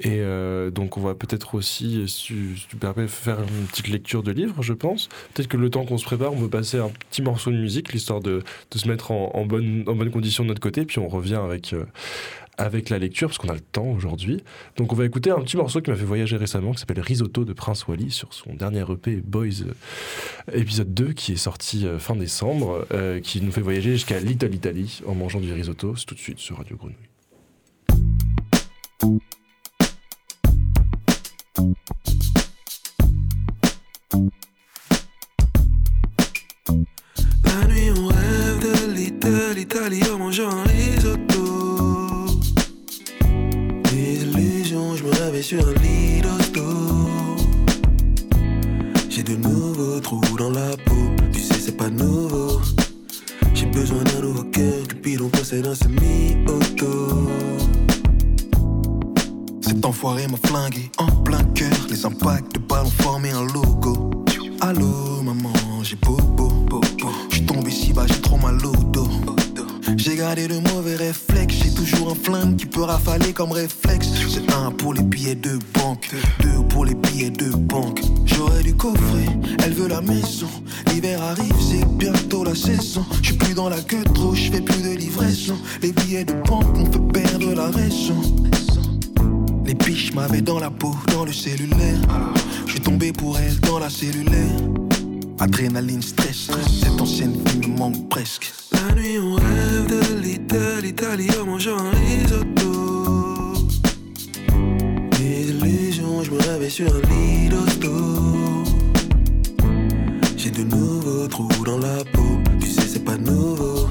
Et euh, donc on va peut-être aussi, si tu, permets, faire une petite lecture de livre, je pense. Peut-être que le temps qu'on se prépare, on peut passer un petit morceau de musique, l'histoire de, se mettre en, bonne, en bonne condition de notre côté, puis on revient avec, euh, avec la lecture, parce qu'on a le temps aujourd'hui. Donc on va écouter un petit morceau qui m'a fait voyager récemment, qui s'appelle Risotto de Prince Wally, sur son dernier EP Boys euh, épisode 2, qui est sorti fin décembre, qui nous fait voyager jusqu'à Little Italy en mangeant du risotto. C'est tout de suite sur Radio Grenouille. La nuit on rêve de l'Italie, l'Italie en mangeant un risotto. Des illusions, je me réveille sur un lit J'ai de nouveaux trous dans la peau, tu sais c'est pas nouveau. J'ai besoin d'un nouveau cœur, Cupidon possède un semi-auto. Cet m'a flingué en plein cœur. Les impacts de ballons formaient un logo. Allô, maman, j'ai bobo. J'suis tombé si bas, j'ai trop mal au dos. J'ai gardé de mauvais réflexes. J'ai toujours un flingue qui peut rafaler comme réflexe. C'est un pour les billets de banque, deux pour les billets de banque. J'aurais du coffret, elle veut la maison. L'hiver arrive, c'est bientôt la saison. J'suis plus dans la queue trop, j'fais plus de livraison. Les billets de banque m'ont fait perdre la raison. Les biches m'avaient dans la peau, dans le cellulaire. Je suis tombé pour elle dans la cellulaire. Adrénaline, stress, cette ancienne vie me manque presque. La nuit, on rêve de l'Italie, l'Italie en mangeant un risotto. Des illusions, je me réveille sur un lit d'hosto. J'ai de nouveaux nouveau trou dans la peau. Tu sais, c'est pas nouveau.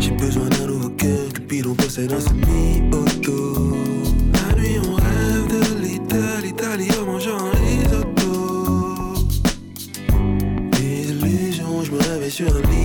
J'ai besoin d'un nouveau cœur, Cupidon possède un semi-auto. Je me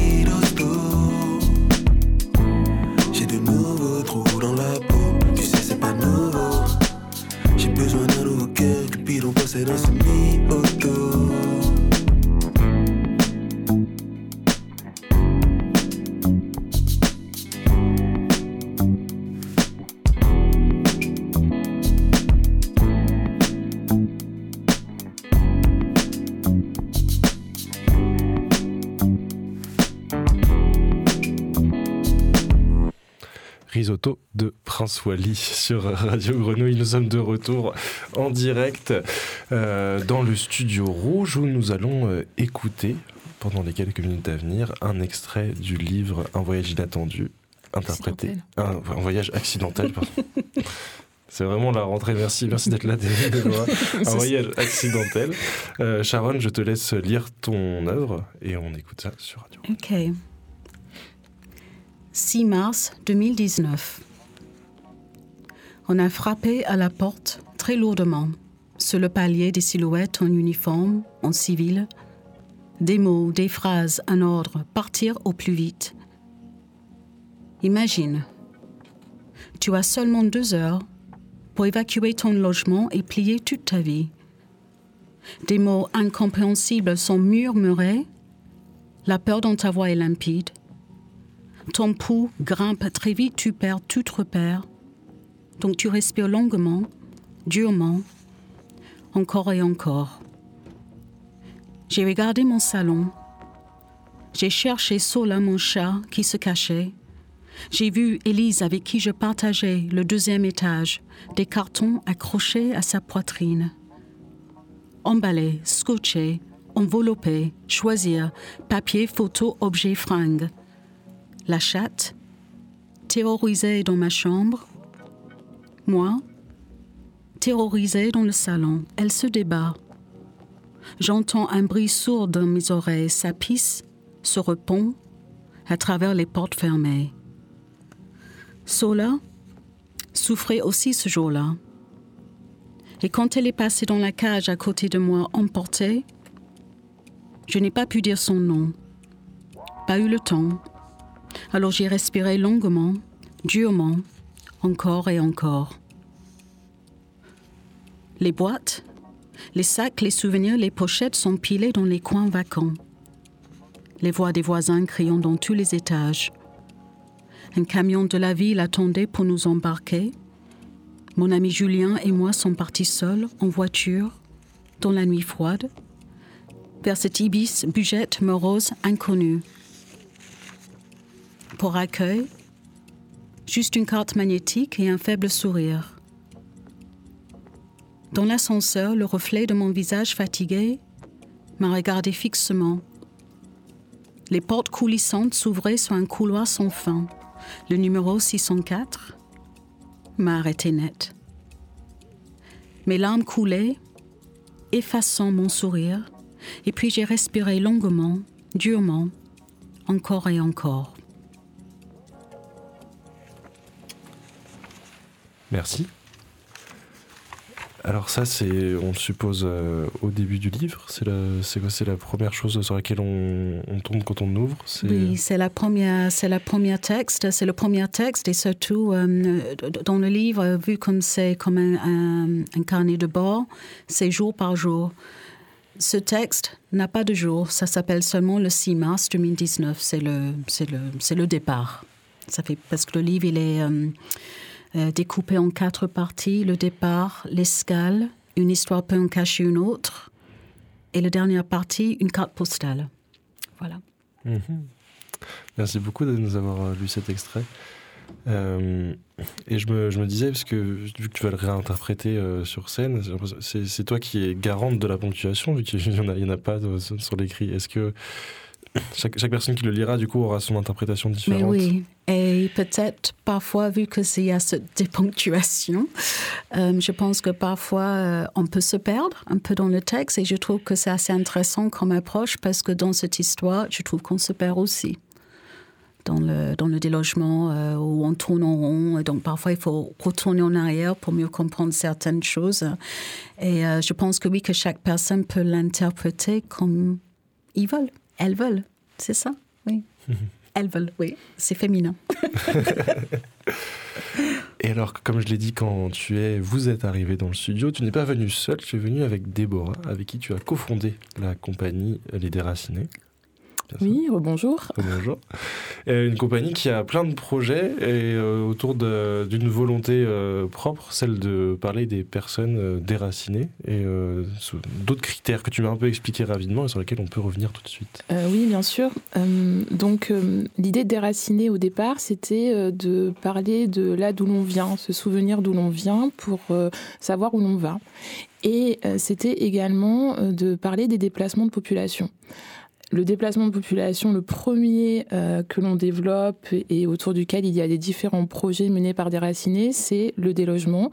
Prince Wally sur Radio Grenouille. Nous sommes de retour en direct euh, dans le studio rouge où nous allons euh, écouter pendant les quelques minutes à venir un extrait du livre Un voyage inattendu interprété un, un voyage accidentel pardon. C'est vraiment la rentrée. Merci, merci d'être là, Déloa. Un voyage accidentel. Euh, Sharon, je te laisse lire ton œuvre et on écoute ça sur radio. Ok. 6 mars 2019. On a frappé à la porte très lourdement. Sur le palier des silhouettes en uniforme, en civil. Des mots, des phrases, un ordre, partir au plus vite. Imagine, tu as seulement deux heures pour évacuer ton logement et plier toute ta vie. Des mots incompréhensibles sont murmurés. La peur dans ta voix est limpide. Ton pouls grimpe très vite, tu perds tout repère. Donc tu respires longuement, durement, encore et encore. J'ai regardé mon salon. J'ai cherché Sola, mon chat, qui se cachait. J'ai vu Élise avec qui je partageais le deuxième étage, des cartons accrochés à sa poitrine. Emballé, scotché, enveloppé, choisir, papier, photo, objet, fringue. La chatte, terrorisée dans ma chambre. Moi, terrorisée dans le salon. Elle se débat. J'entends un bruit sourd dans mes oreilles. Ça pisse, se répond à travers les portes fermées. Sola souffrait aussi ce jour-là. Et quand elle est passée dans la cage à côté de moi, emportée, je n'ai pas pu dire son nom. Pas eu le temps. Alors j'ai respiré longuement, durement, encore et encore. Les boîtes, les sacs, les souvenirs, les pochettes sont pilés dans les coins vacants. Les voix des voisins criant dans tous les étages. Un camion de la ville attendait pour nous embarquer. Mon ami Julien et moi sommes partis seuls, en voiture, dans la nuit froide, vers cette ibis bugette morose inconnue. Pour accueil, juste une carte magnétique et un faible sourire. Dans l'ascenseur, le reflet de mon visage fatigué m'a regardé fixement. Les portes coulissantes s'ouvraient sur un couloir sans fin. Le numéro 604 m'a arrêté net. Mes larmes coulaient, effaçant mon sourire, et puis j'ai respiré longuement, durement, encore et encore. Merci. Alors ça, c'est, on le suppose euh, au début du livre. C'est la, c'est quoi C'est la première chose sur laquelle on, on tombe quand on ouvre? C'est... Oui, c'est la première, c'est la première texte, c'est le premier texte et surtout euh, dans le livre, vu comme c'est comme un, un, un carnet de bord, c'est jour par jour. Ce texte n'a pas de jour, ça s'appelle seulement le 6 mars 2019. C'est le, c'est le, c'est le départ. Ça fait parce que le livre il est euh, euh, découpé en quatre parties le départ, l'escale, une histoire peut en cacher une autre, et la dernière partie, une carte postale. Voilà. Mhm. Merci beaucoup de nous avoir lu cet extrait. Euh, et je me, disais, parce que vu que tu vas le réinterpréter euh, sur scène, c'est toi qui es garante de la ponctuation, vu qu'il n'y en, a pas sur l'écrit. Est-ce que Chaque, chaque, personne qui le lira, du coup, aura son interprétation différente. Mais oui, et peut-être parfois, vu que y a cette déponctuation, euh, je pense que parfois euh, on peut se perdre un peu dans le texte et je trouve que c'est assez intéressant comme approche parce que dans cette histoire, je trouve qu'on se perd aussi. Dans le, dans le délogement euh, où on tourne en rond. Et donc parfois, il faut retourner en arrière pour mieux comprendre certaines choses. Et je pense que oui, que chaque personne peut l'interpréter comme ils veulent, elles veulent. C'est ça, oui. elles veulent, oui. C'est féminin. Et alors, comme je l'ai dit, quand tu es, vous êtes arrivé dans le studio, tu n'es pas venu seul, tu es venu avec Déborah, avec qui tu as cofondé la compagnie Les Déracinés. Oui, bonjour. Bonjour. Une compagnie qui a plein de projets et euh, autour d'une volonté euh, propre, celle de parler des personnes euh, déracinées et d'autres critères que tu m'as un peu expliqué rapidement et sur lesquels on peut revenir tout de suite. oui, bien sûr. donc, l'idée de déraciner au départ, c'était de parler de là d'où l'on vient, se souvenir d'où l'on vient pour savoir où l'on va. Et c'était également de parler des déplacements de population le déplacement de population, le premier euh, que l'on développe et autour duquel il y a des différents projets menés par des racinés, c'est le délogement.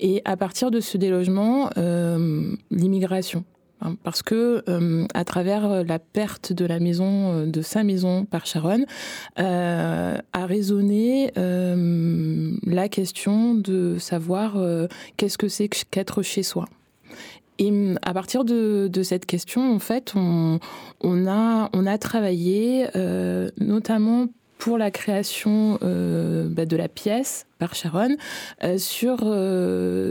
Et à partir de ce délogement, euh, l'immigration. Hein, parce que euh, à travers la perte de la maison, de sa maison par Sharon, a résonné la question de savoir qu'est-ce que c'est qu'être chez soi. Et à partir de, cette question, en fait, on, a, travaillé euh, notamment pour la création euh, bah, de la pièce par Sharon euh,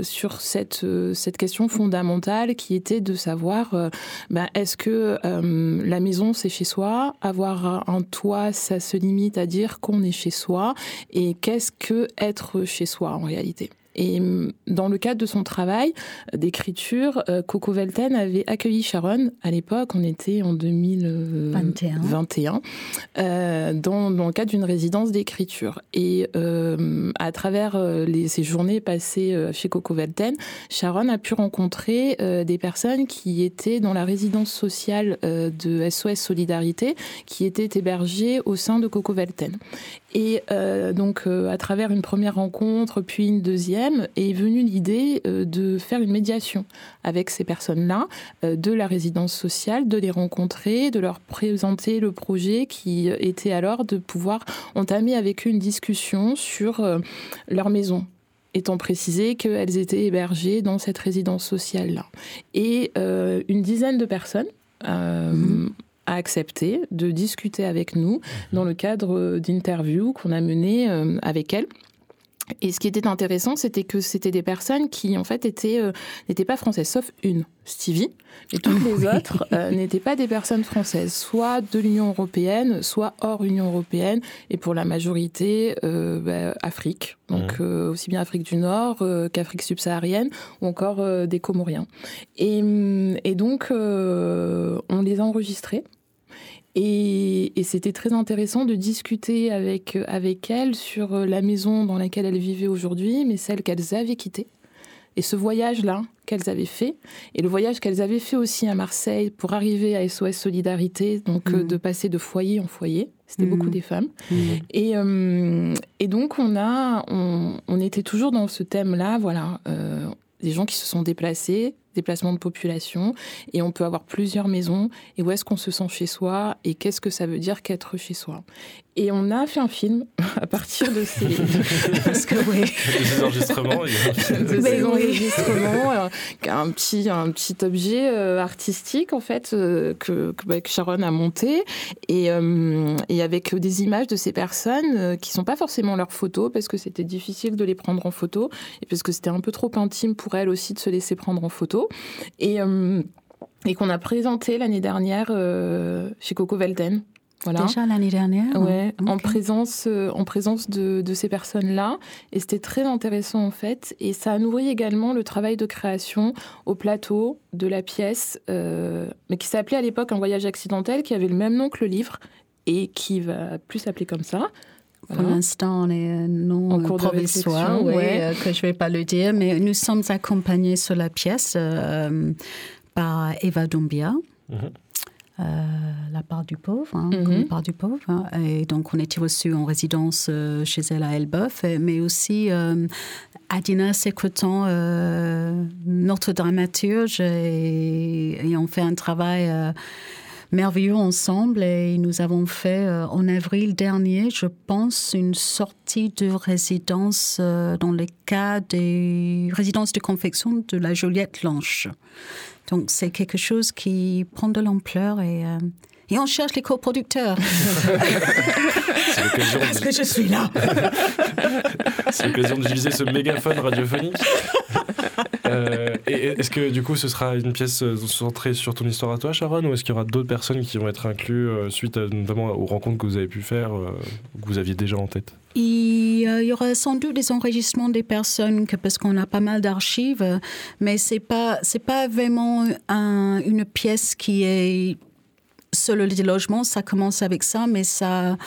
sur, cette question fondamentale qui était de savoir bah, est-ce que la maison c'est chez soi, avoir un toit ça se limite à dire qu'on est chez soi? Et qu'est-ce que être chez soi en réalité? Et mm, dans le cadre de son travail d'écriture, euh, Coco Velten avait accueilli Sharon. À l'époque, on était en 2021, euh, dans, dans, le cadre d'une résidence d'écriture. Et euh, à travers les, ces journées passées chez Coco Velten, Sharon a pu rencontrer des personnes qui étaient dans la résidence sociale de SOS Solidarité, qui étaient hébergées au sein de Coco Velten. Et donc, à travers une première rencontre, puis une deuxième, est venue l'idée euh, de faire une médiation avec ces personnes-là euh, de la résidence sociale, de les rencontrer, de leur présenter le projet qui était alors de pouvoir entamer avec eux une discussion sur euh, leur maison, étant précisé qu'elles étaient hébergées dans cette résidence sociale-là. Et une dizaine de personnes mmh. A accepté de discuter avec nous dans le cadre d'interviews qu'on a menées avec elles. Et ce qui était intéressant, c'était que c'était des personnes qui, en fait, étaient euh, n'étaient pas françaises, sauf une, Stevie, et toutes les autres euh, n'étaient pas des personnes françaises, soit de l'Union européenne, soit hors Union européenne, et pour la majorité, euh, bah, Afrique, donc aussi bien Afrique du Nord qu'Afrique subsaharienne, ou encore des Comoriens. Et, et donc, on les a enregistrés. Et, c'était très intéressant de discuter avec, avec elles sur euh, la maison dans laquelle elles vivaient aujourd'hui, mais celle qu'elles avaient quittée. Et ce voyage-là qu'elles avaient fait, et le voyage qu'elles avaient fait aussi à Marseille pour arriver à SOS Solidarité, donc euh, mm. de passer de foyer en foyer. C'était beaucoup mm. des femmes. Mm. Et, euh, et, donc, on, a, on, on, était toujours dans ce thème-là, voilà, des gens qui se sont déplacés, déplacement de population, et on peut avoir plusieurs maisons, et où est-ce qu'on se sent chez soi, et qu'est-ce que ça veut dire qu'être chez soi? Et on a fait un film à partir de ces... Parce que, oui. De ces enregistrements. Il y a un film. De ces enregistrements, euh, un, petit, un petit objet euh, artistique, en fait, euh, que, bah, que, Sharon a monté, et, et avec des images de ces personnes qui sont pas forcément leurs photos, parce que c'était difficile de les prendre en photo, et parce que c'était un peu trop intime pour elle aussi de se laisser prendre en photo. Et, euh, et qu'on a présenté l'année dernière euh, chez Coco Velten. Voilà. Déjà l'année dernière Ouais, en présence, euh, en présence de, de ces personnes-là. Et c'était très intéressant en fait. Et ça a nourri également le travail de création au plateau de la pièce, mais qui s'appelait à l'époque Un voyage accidentel, qui avait le même nom que le livre et qui va plus s'appeler comme ça. Pour l'instant, on est non en cours provisoire, ouais. que je ne vais pas le dire, mais nous sommes accompagnés sur la pièce euh, par Eva Dumbia. Mhm. euh, la part du pauvre, hein, comme Mhm. la part du pauvre. hein. Et donc, on était reçus en résidence euh, chez elle à Elbeuf, mais aussi euh, Adina Secretan, euh, notre dramaturge, et, et on fait un travail euh, merveilleux ensemble. Et nous avons fait euh, en avril dernier, je pense, une sortie de résidence euh, dans le cas des résidences de confection de la Joliette Blanche. Donc c'est quelque chose qui prend de l'ampleur et, euh, et on cherche les coproducteurs. C'est l'occasion Parce de- que je suis là? c'est l'occasion d'utiliser ce mégaphone radiophonique. Euh, est-ce que du coup ce sera une pièce euh, centrée sur ton histoire à toi, Sharon, ou est-ce qu'il y aura d'autres personnes qui vont être incluses euh, suite à, notamment aux rencontres que vous avez pu faire, euh, que vous aviez déjà en tête? Il il y aura sans doute des enregistrements des personnes parce qu'on a pas mal d'archives, euh, mais c'est pas pas vraiment un- une pièce qui est sur le logement. Ça commence avec ça, mais ça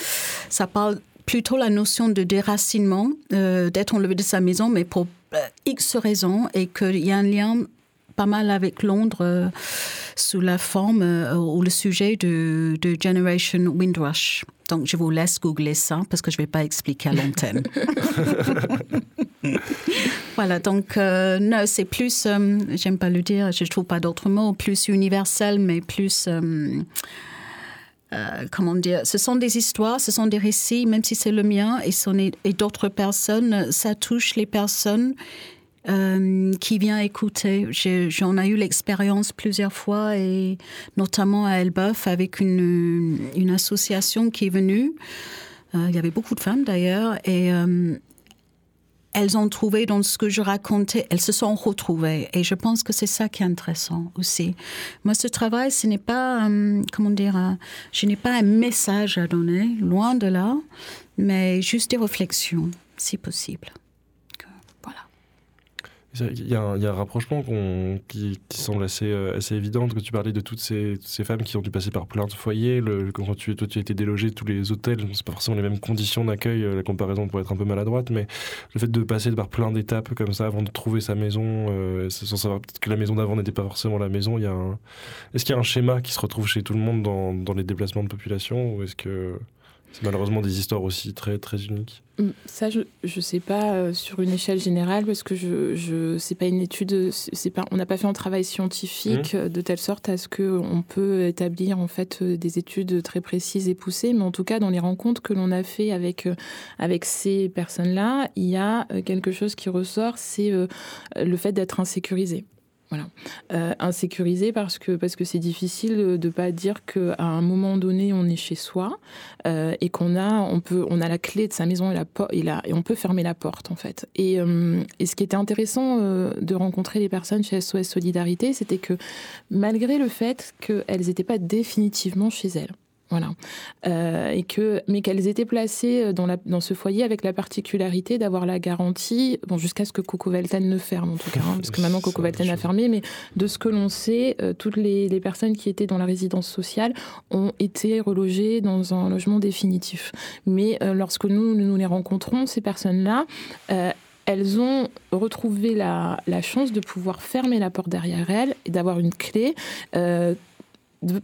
ça parle plutôt la notion de déracinement, euh, d'être enlevé de sa maison, mais pour euh, X raisons, et qu'il y a un lien pas mal avec Londres euh, sous la forme euh, ou le sujet de Generation Windrush. Donc, je vous laisse googler ça parce que je ne vais pas expliquer à l'antenne. voilà, donc, euh, non, c'est plus, euh, j'aime pas le dire, je ne trouve pas d'autres mots, plus universel, mais plus. euh, comment dire, ce sont des histoires, ce sont des récits, même si c'est le mien et, et d'autres personnes, ça touche les personnes euh, qui viennent écouter. J'en ai eu l'expérience plusieurs fois et notamment à Elbeuf avec une, association qui est venue. Euh, il y avait beaucoup de femmes d'ailleurs et euh, elles ont trouvé dans ce que je racontais, elles se sont retrouvées. Et je pense que c'est ça qui est intéressant aussi. Moi, ce travail, ce n'est pas, comment dire, je n'ai pas un message à donner, loin de là, mais juste des réflexions, si possible. Il y, a un, rapprochement qui, semble assez, euh, évident, que tu parlais de toutes ces, femmes qui ont dû passer par plein de foyers. Quand tu, toi, tu as été délogé, tous les hôtels, c'est pas forcément les mêmes conditions d'accueil, euh, la comparaison pourrait être un peu maladroite, mais le fait de passer par plein d'étapes comme ça avant de trouver sa maison, euh, sans savoir peut-être que la maison d'avant n'était pas forcément la maison, est-ce qu'il y a un schéma qui se retrouve chez tout le monde dans, dans les déplacements de population, ou est-ce que c'est malheureusement des histoires aussi très, très uniques Mm, Ça, je ne sais pas euh, sur une échelle générale parce que je, je c'est pas une étude, c'est pas, on n'a pas fait un travail scientifique euh, de telle sorte à ce que on peut établir en fait euh, des études très précises et poussées. Mais en tout cas, dans les rencontres que l'on a fait avec avec ces personnes-là, il y a quelque chose qui ressort, c'est euh, le fait d'être insécurisé. Voilà, euh, insécurisé parce que parce que c'est difficile de pas dire qu'à un moment donné on est chez soi euh, et qu'on a on peut on a la clé de sa maison et la et, on peut fermer la porte en fait. Et, euh, et ce qui était intéressant de rencontrer les personnes chez SOS Solidarité, c'était que malgré le fait qu'elles n'étaient pas définitivement chez elles. Voilà. Euh, et que, mais qu'elles étaient placées dans, la, dans ce foyer avec la particularité d'avoir la garantie, bon, jusqu'à ce que Coco Velten ne ferme en tout cas, hein, parce que maintenant Coco Velten a fermé, mais de ce que l'on sait, euh, toutes les, les personnes qui étaient dans la résidence sociale ont été relogées dans un logement définitif. Mais euh, lorsque nous, nous les rencontrons, ces personnes-là, euh, elles ont retrouvé la, la chance de pouvoir fermer la porte derrière elles et d'avoir une clé. euh,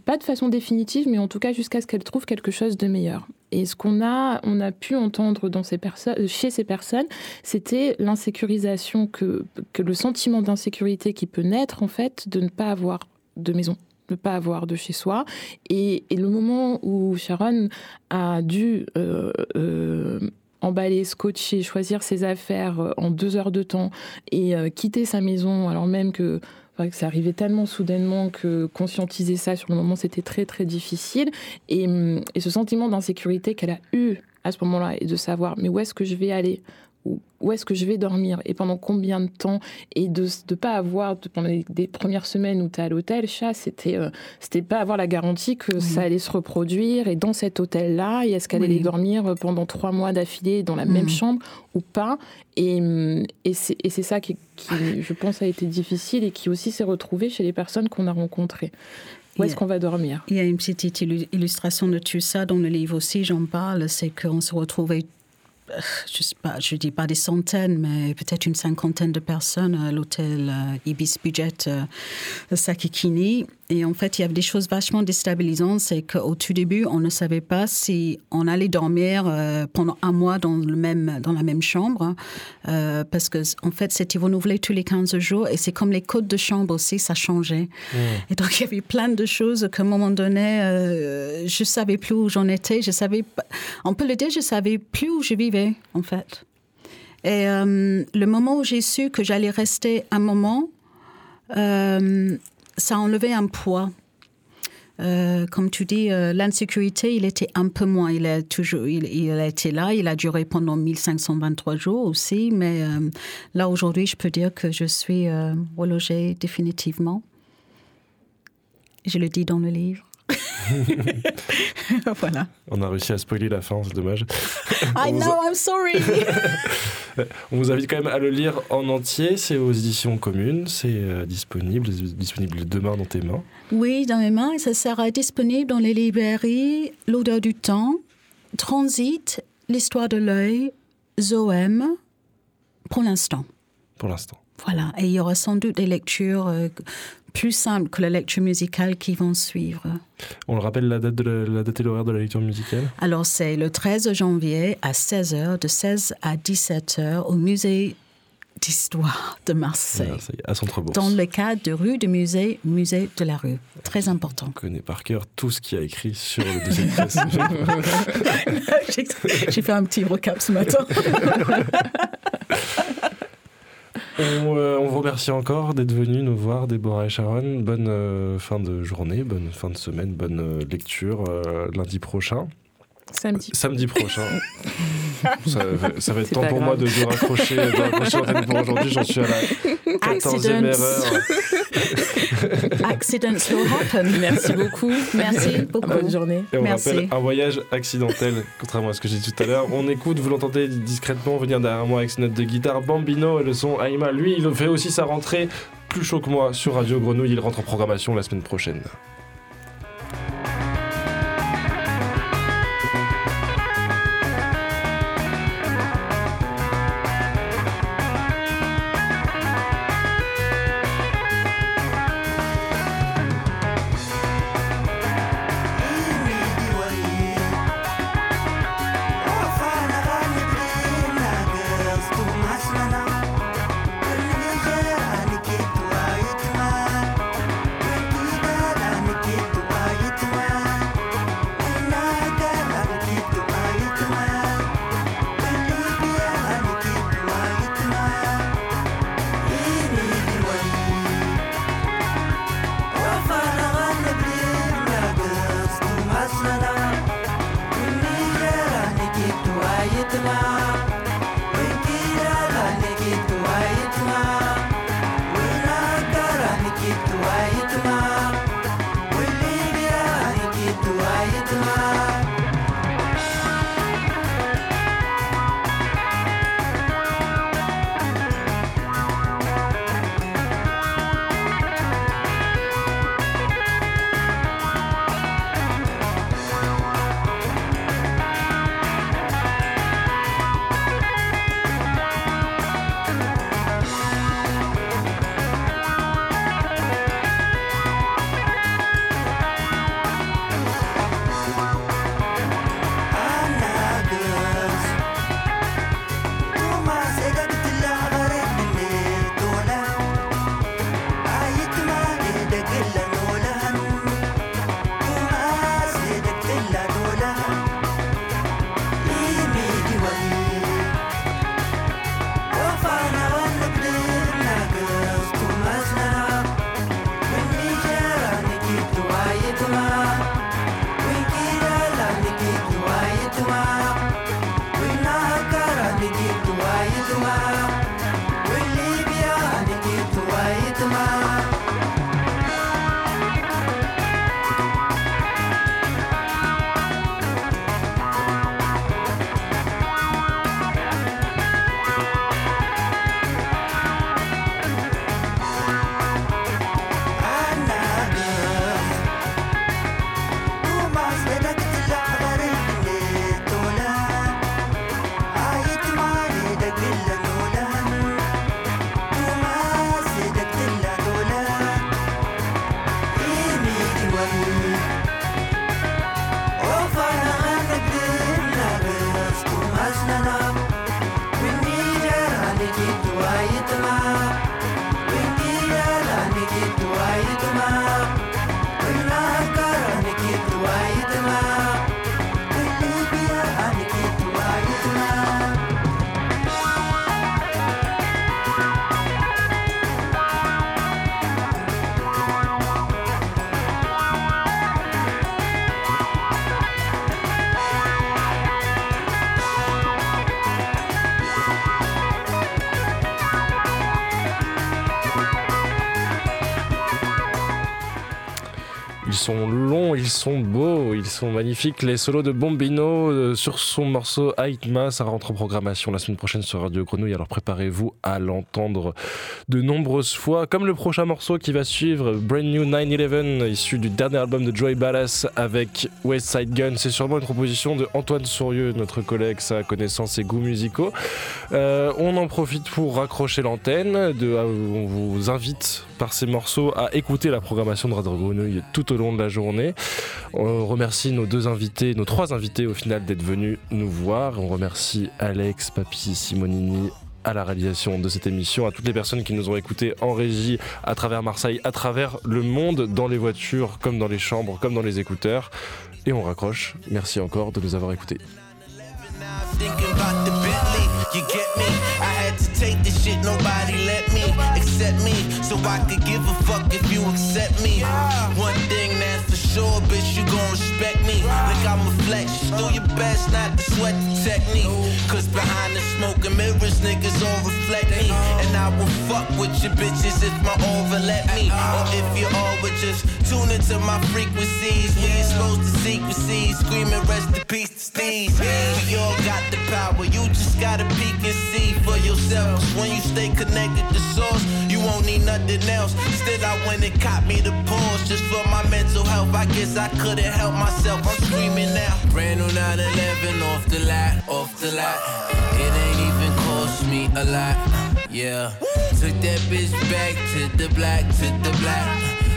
pas de façon définitive, mais en tout cas jusqu'à ce qu'elles trouvent quelque chose de meilleur. Et ce qu'on a, on a pu entendre personnes, chez ces personnes, c'était l'insécurisation, que, le sentiment d'insécurité qui peut naître en fait de ne pas avoir de maison de ne pas avoir de chez soi. Et, le moment où Sharon a dû euh, euh, emballer, scotcher, choisir ses affaires euh, en deux heures de temps et euh, quitter sa maison, alors même que, enfin, que ça arrivait tellement soudainement que conscientiser ça sur le moment, c'était très très difficile. Et, hum, et ce sentiment d'insécurité qu'elle a eu à ce moment-là et de savoir, mais où est-ce que je vais aller? Où, est-ce que je vais dormir et pendant combien de temps et de ne pas avoir pendant les, des premières semaines où tu es à l'hôtel chat c'était euh, c'était pas avoir la garantie que ça allait se reproduire et dans cet hôtel là et est-ce qu'elle Oui. allait dormir pendant trois mois d'affilée dans la même Mhm. chambre ou pas et, hum, et c'est ça qui, qui, je pense a été difficile et qui aussi s'est retrouvé chez les personnes qu'on a rencontrées où est-ce qu'on va dormir? Il y a une petite illu- illustration de tout ça dans le livre aussi, j'en parle, c'est qu'on se retrouvait, je je dis pas des centaines, mais peut-être une cinquantaine de personnes à l'hôtel euh, Ibis Budget euh, Sakikini. Et en fait, il y avait des choses vachement déstabilisantes. C'est qu'au tout début, on ne savait pas si on allait dormir euh, pendant un mois dans, le même, dans la même chambre. Euh, parce que, en fait, c'était renouvelé tous les 15 jours. Et c'est comme les codes de chambre aussi, ça changeait. Mmh. Et donc, il y avait plein de choses qu'à un moment donné, euh, je savais plus où j'en étais. Je savais, on peut le dire, je savais plus où je vivais, en fait. Et le moment où j'ai su que j'allais rester un moment, euh, ça a enlevé un poids. Euh, comme tu dis, euh, l'insécurité, il était un peu moins. Il a toujours, il a été là. Il a duré pendant 1523 jours aussi. Mais euh, là aujourd'hui, je peux dire que je suis euh, relogée définitivement. Je le dis dans le livre. voilà. On a réussi à spoiler la fin, c'est dommage. I know, I'm sorry. On vous invite quand même à le lire en entier. C'est aux éditions communes. C'est euh, disponible, disponible demain dans tes mains. Oui, dans mes mains, et ça sera disponible dans les librairies L'odeur du temps, Transit, L'histoire de l'œil, Zoème, pour l'instant. Pour l'instant. Voilà, et il y aura sans doute des lectures euh, plus simples que la lecture musicale qui vont suivre. On le rappelle la date, de la, la date et l'horaire de la lecture musicale? Alors c'est le 13 janvier à 16h, de 16 à 17h au musée d'histoire de Marseille. À Centre-Bourse. Dans le cadre de rue de musée, musée de la rue. Très important. On connaît par cœur tout ce qu'il y a écrit sur le dossier de presse. J'ai- J'ai fait un petit recap ce matin. on, euh, on vous remercie encore d'être venus nous voir, Déborah et Sharon. Bonne euh, fin de journée, bonne fin de semaine, bonne euh, lecture euh, lundi prochain. Samedi. Samedi prochain. ça, va- ça va être temps pour grave. moi de, de raccrocher, de raccrocher l'antenne pour aujourd'hui. J'en suis à la 14e Accidents. erreur. Accidents will happen. Merci beaucoup. Merci beaucoup. Bonne journée. Et on Merci. rappelle un voyage accidentel, contrairement à ce que j'ai dit tout à l'heure. On écoute, vous l'entendez discrètement venir derrière moi avec ses notes de guitare. Bambino et le son Aïma, lui, il fait aussi sa rentrée plus chaud que moi sur Radio Grenouille. Il rentre en programmation la semaine prochaine. Sont beaux, ils sont magnifiques. Les solos de Bombino euh, sur son morceau Aitma, ça rentre en programmation la semaine prochaine sur Radio Grenouille. Alors préparez-vous à l'entendre de nombreuses fois. Comme le prochain morceau qui va suivre, Brand New 911, issu du dernier album de Joey Ballas avec West Side Gun. C'est sûrement une proposition de Antoine Sourieux, notre collègue, sa connaissance et goûts musicaux. Euh, on en profite pour raccrocher l'antenne. on vous invite par ces morceaux à écouter la programmation de Radio Grenouille tout au long de la journée. Nos deux invités, nos trois invités au final d'être venus nous voir. On remercie Alex, Papy, Simonini, à la réalisation de cette émission, à toutes les personnes qui nous ont écoutés en régie à travers Marseille, à travers le monde, dans les voitures, comme dans les chambres, comme dans les écouteurs. Et on raccroche. Merci encore de nous avoir écoutés. Sure, bitch, you gon' respect me. Like I'm a flex, do your best not to sweat the technique. Cause behind the smoke and mirrors, niggas all reflect me. And I will fuck with your bitches if my over let me. Or if you all would just tune into my frequencies. We exposed to secrecies, screaming rest in peace to Steve. We all got the power, you just gotta peek and see for yourself. when you stay connected to source, won't need nothing else. Still, I went and caught me the pause just for my mental health. I guess I couldn't help myself. I'm screaming now. Brand new 911 off the lot, off the lot. It ain't even cost me a lot. Yeah. Took that bitch back to the black, to the black.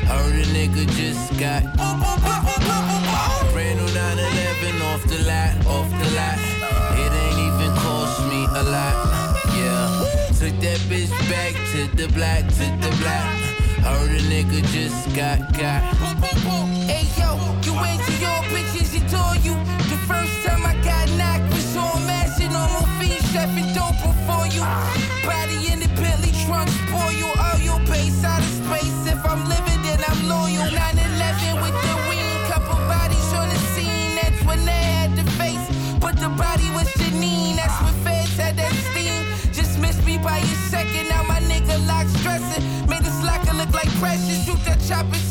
Heard a nigga just got. Brand new 911 off the lot, off the lot. It ain't even cost me a lot. Took that bitch back to the black, to the black. Heard a nigga just got got. Hey yo, you went to your bitches, he told you. The first time I a